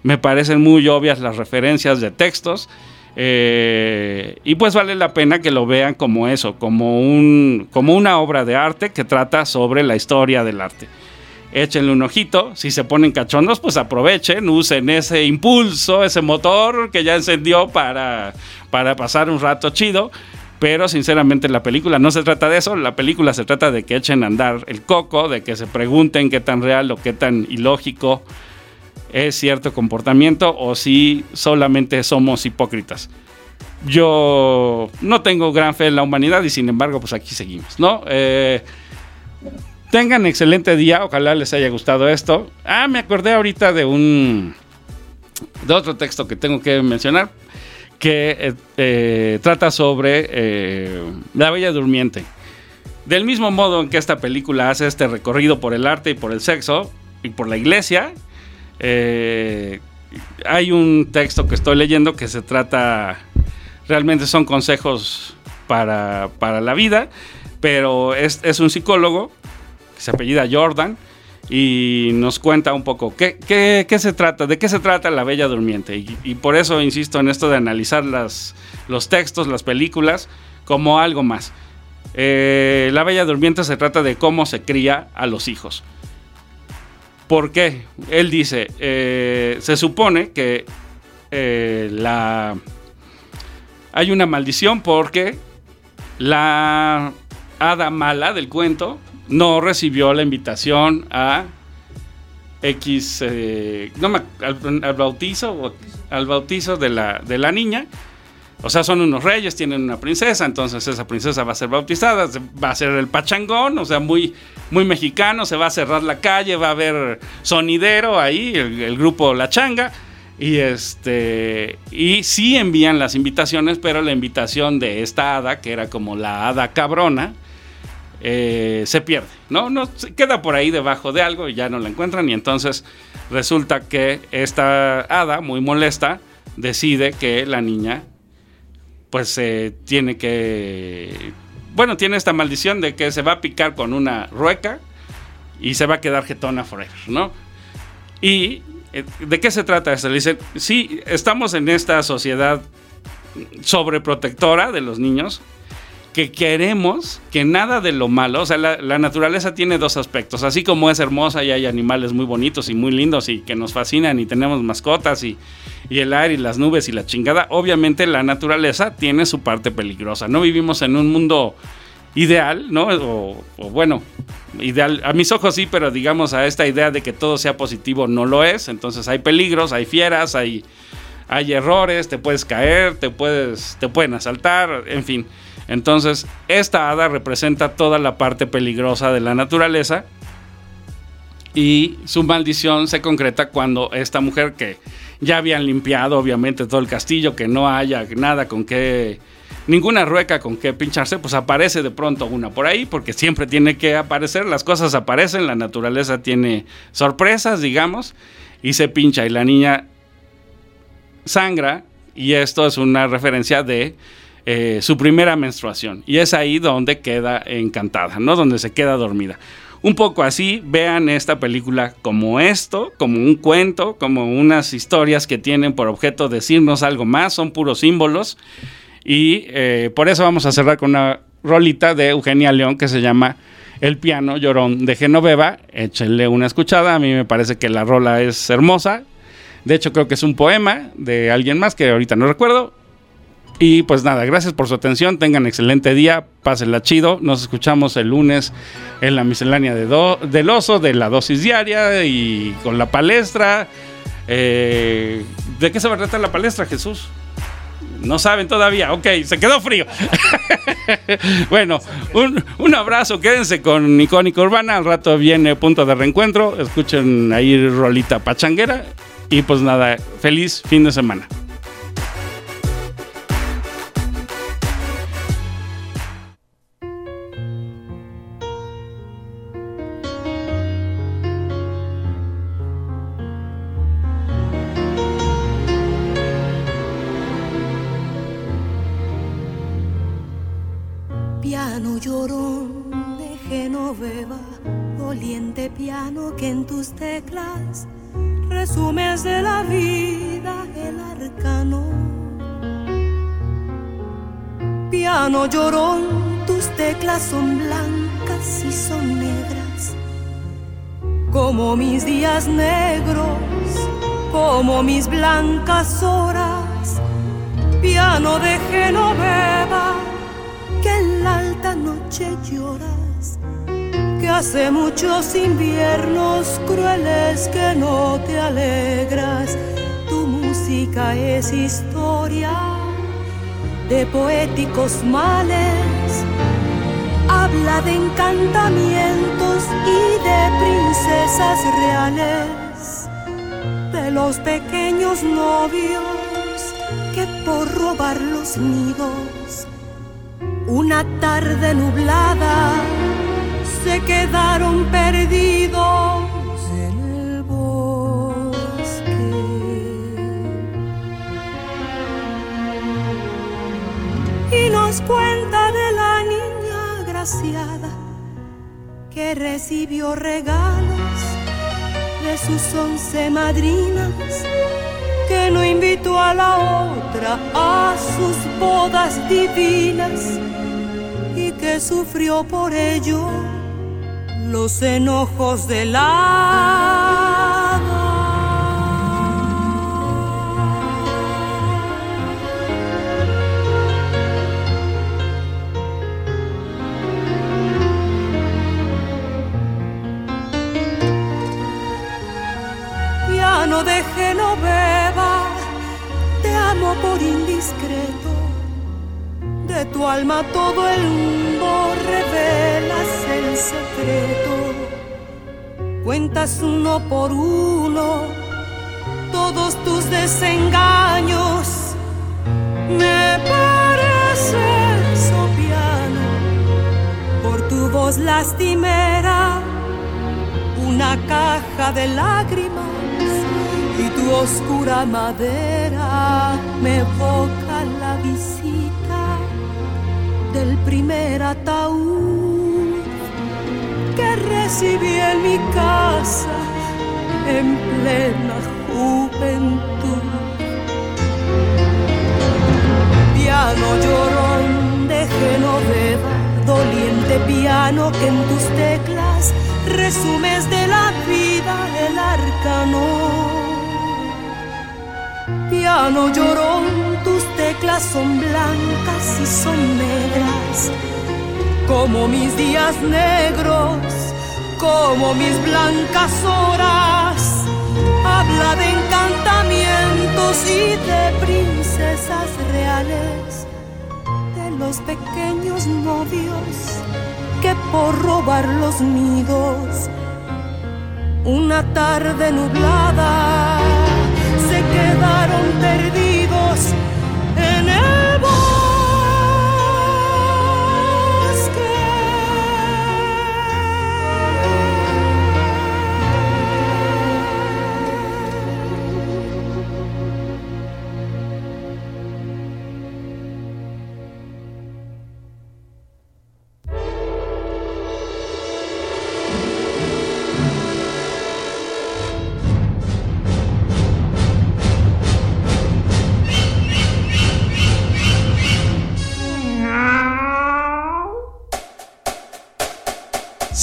Me parecen muy obvias las referencias de textos eh, y pues vale la pena que lo vean como eso, como, un, como una obra de arte que trata sobre la historia del arte. Échenle un ojito, si se ponen cachondos, pues aprovechen, usen ese impulso, ese motor que ya encendió para, para pasar un rato chido. Pero sinceramente la película no se trata de eso, la película se trata de que echen a andar el coco, de que se pregunten qué tan real o qué tan ilógico es cierto comportamiento o si solamente somos hipócritas. Yo no tengo gran fe en la humanidad y sin embargo, pues aquí seguimos, ¿no? Eh, tengan excelente día, ojalá les haya gustado esto. Ah, me acordé ahorita de un de otro texto que tengo que mencionar que eh, eh, trata sobre la Bella Durmiente. Del mismo modo en que esta película hace este recorrido por el arte y por el sexo y por la iglesia, eh, hay un texto que estoy leyendo que se trata, realmente son consejos para, la vida, pero es, un psicólogo que se apellida Jordan y nos cuenta un poco qué, se trata, de qué se trata La Bella Durmiente. Y, por eso insisto en esto de analizar las, los textos, las películas, como algo más. Eh, la Bella Durmiente se trata de cómo se cría a los hijos. ¿Por qué? Él dice, eh, se supone que eh, la... hay una maldición porque la hada mala del cuento no recibió la invitación a X, eh, no al, bautizo, al bautizo de la, de la niña o sea, son unos reyes, tienen una princesa, entonces esa princesa va a ser bautizada, va a ser el pachangón, o sea, muy, muy mexicano, se va a cerrar la calle, va a haber sonidero ahí, el, grupo La Changa. Y este. Y sí envían las invitaciones, pero la invitación de esta hada, que era como la hada cabrona, eh, se pierde. ¿no? no queda por ahí debajo de algo y ya no la encuentran. Y entonces resulta que esta hada, muy molesta, decide que la niña pues eh, tiene que... Bueno, tiene esta maldición de que se va a picar con una rueca y se va a quedar jetona forever, ¿no? Y eh, ¿de qué se trata esto? Le dice, sí, estamos en esta sociedad sobreprotectora de los niños, que queremos que nada de lo malo, o sea, la, naturaleza tiene dos aspectos, así como es hermosa y hay animales muy bonitos y muy lindos y que nos fascinan y tenemos mascotas y, y el aire y las nubes y la chingada, obviamente la naturaleza tiene su parte peligrosa, no vivimos en un mundo ideal, ¿no? O, o bueno, ideal, a mis ojos sí, pero digamos a esta idea de que todo sea positivo no lo es. Entonces hay peligros, hay fieras, hay, hay errores, te puedes caer, te, puedes, te pueden asaltar, en fin. Entonces, esta hada representa toda la parte peligrosa de la naturaleza y su maldición se concreta cuando esta mujer que ya habían limpiado obviamente todo el castillo, que no haya nada con que ninguna rueca con que pincharse, pues aparece de pronto una por ahí, porque siempre tiene que aparecer, las cosas aparecen, la naturaleza tiene sorpresas, digamos, y se pincha y la niña sangra, y esto es una referencia de eh, su primera menstruación, y es ahí donde queda encantada, ¿no? Donde se queda dormida. Un poco así, vean esta película como esto, como un cuento, como unas historias que tienen por objeto decirnos algo más, son puros símbolos. Y eh, por eso vamos a cerrar con una rolita de Eugenia León que se llama El piano llorón de Genoveva. Échenle una escuchada, a mí me parece que la rola es hermosa. De hecho, creo que es un poema de alguien más que ahorita no recuerdo. Y pues nada, gracias por su atención, tengan excelente día, pásenla chido, nos escuchamos el lunes en la miscelánea de del oso, de la dosis diaria y con la palestra. Eh, ¿De qué se va a tratar la palestra, Jesús? No saben todavía, ok, se quedó frío. bueno, un, un, abrazo, quédense con Icónica Urbana, al rato viene Punto de Reencuentro, escuchen ahí Rolita Pachanguera y pues nada, feliz fin de semana. Llorón, tus teclas son blancas y son negras, como mis días negros, como mis blancas horas. Piano de Genoveva que en la alta noche lloras, que hace muchos inviernos crueles que no te alegras. Tu música es historia de poéticos males, habla de encantamientos y de princesas reales, de los pequeños novios que por robar los nidos una tarde nublada se quedaron perdidos Cuenta de la niña agraciada que recibió regalos de sus once madrinas que no invitó a la otra a sus bodas divinas y que sufrió por ello los enojos de la Genoveva, te amo por indiscreto. De tu alma todo el mundo revelas el secreto. Cuentas uno por uno todos tus desengaños. Me pareces, oh piano, por tu voz lastimera, una caja de lágrimas tu oscura madera me evoca la visita del primer ataúd que recibí en mi casa en plena juventud. Piano llorón de Genoveva, doliente piano que en tus teclas resumes de la vida el arcano piano llorón, tus teclas son blancas y son negras, como mis días negros, como mis blancas horas. Habla de encantamientos y de princesas reales, de los pequeños novios que por robar los nidos, una tarde nublada, se quedaron perdidos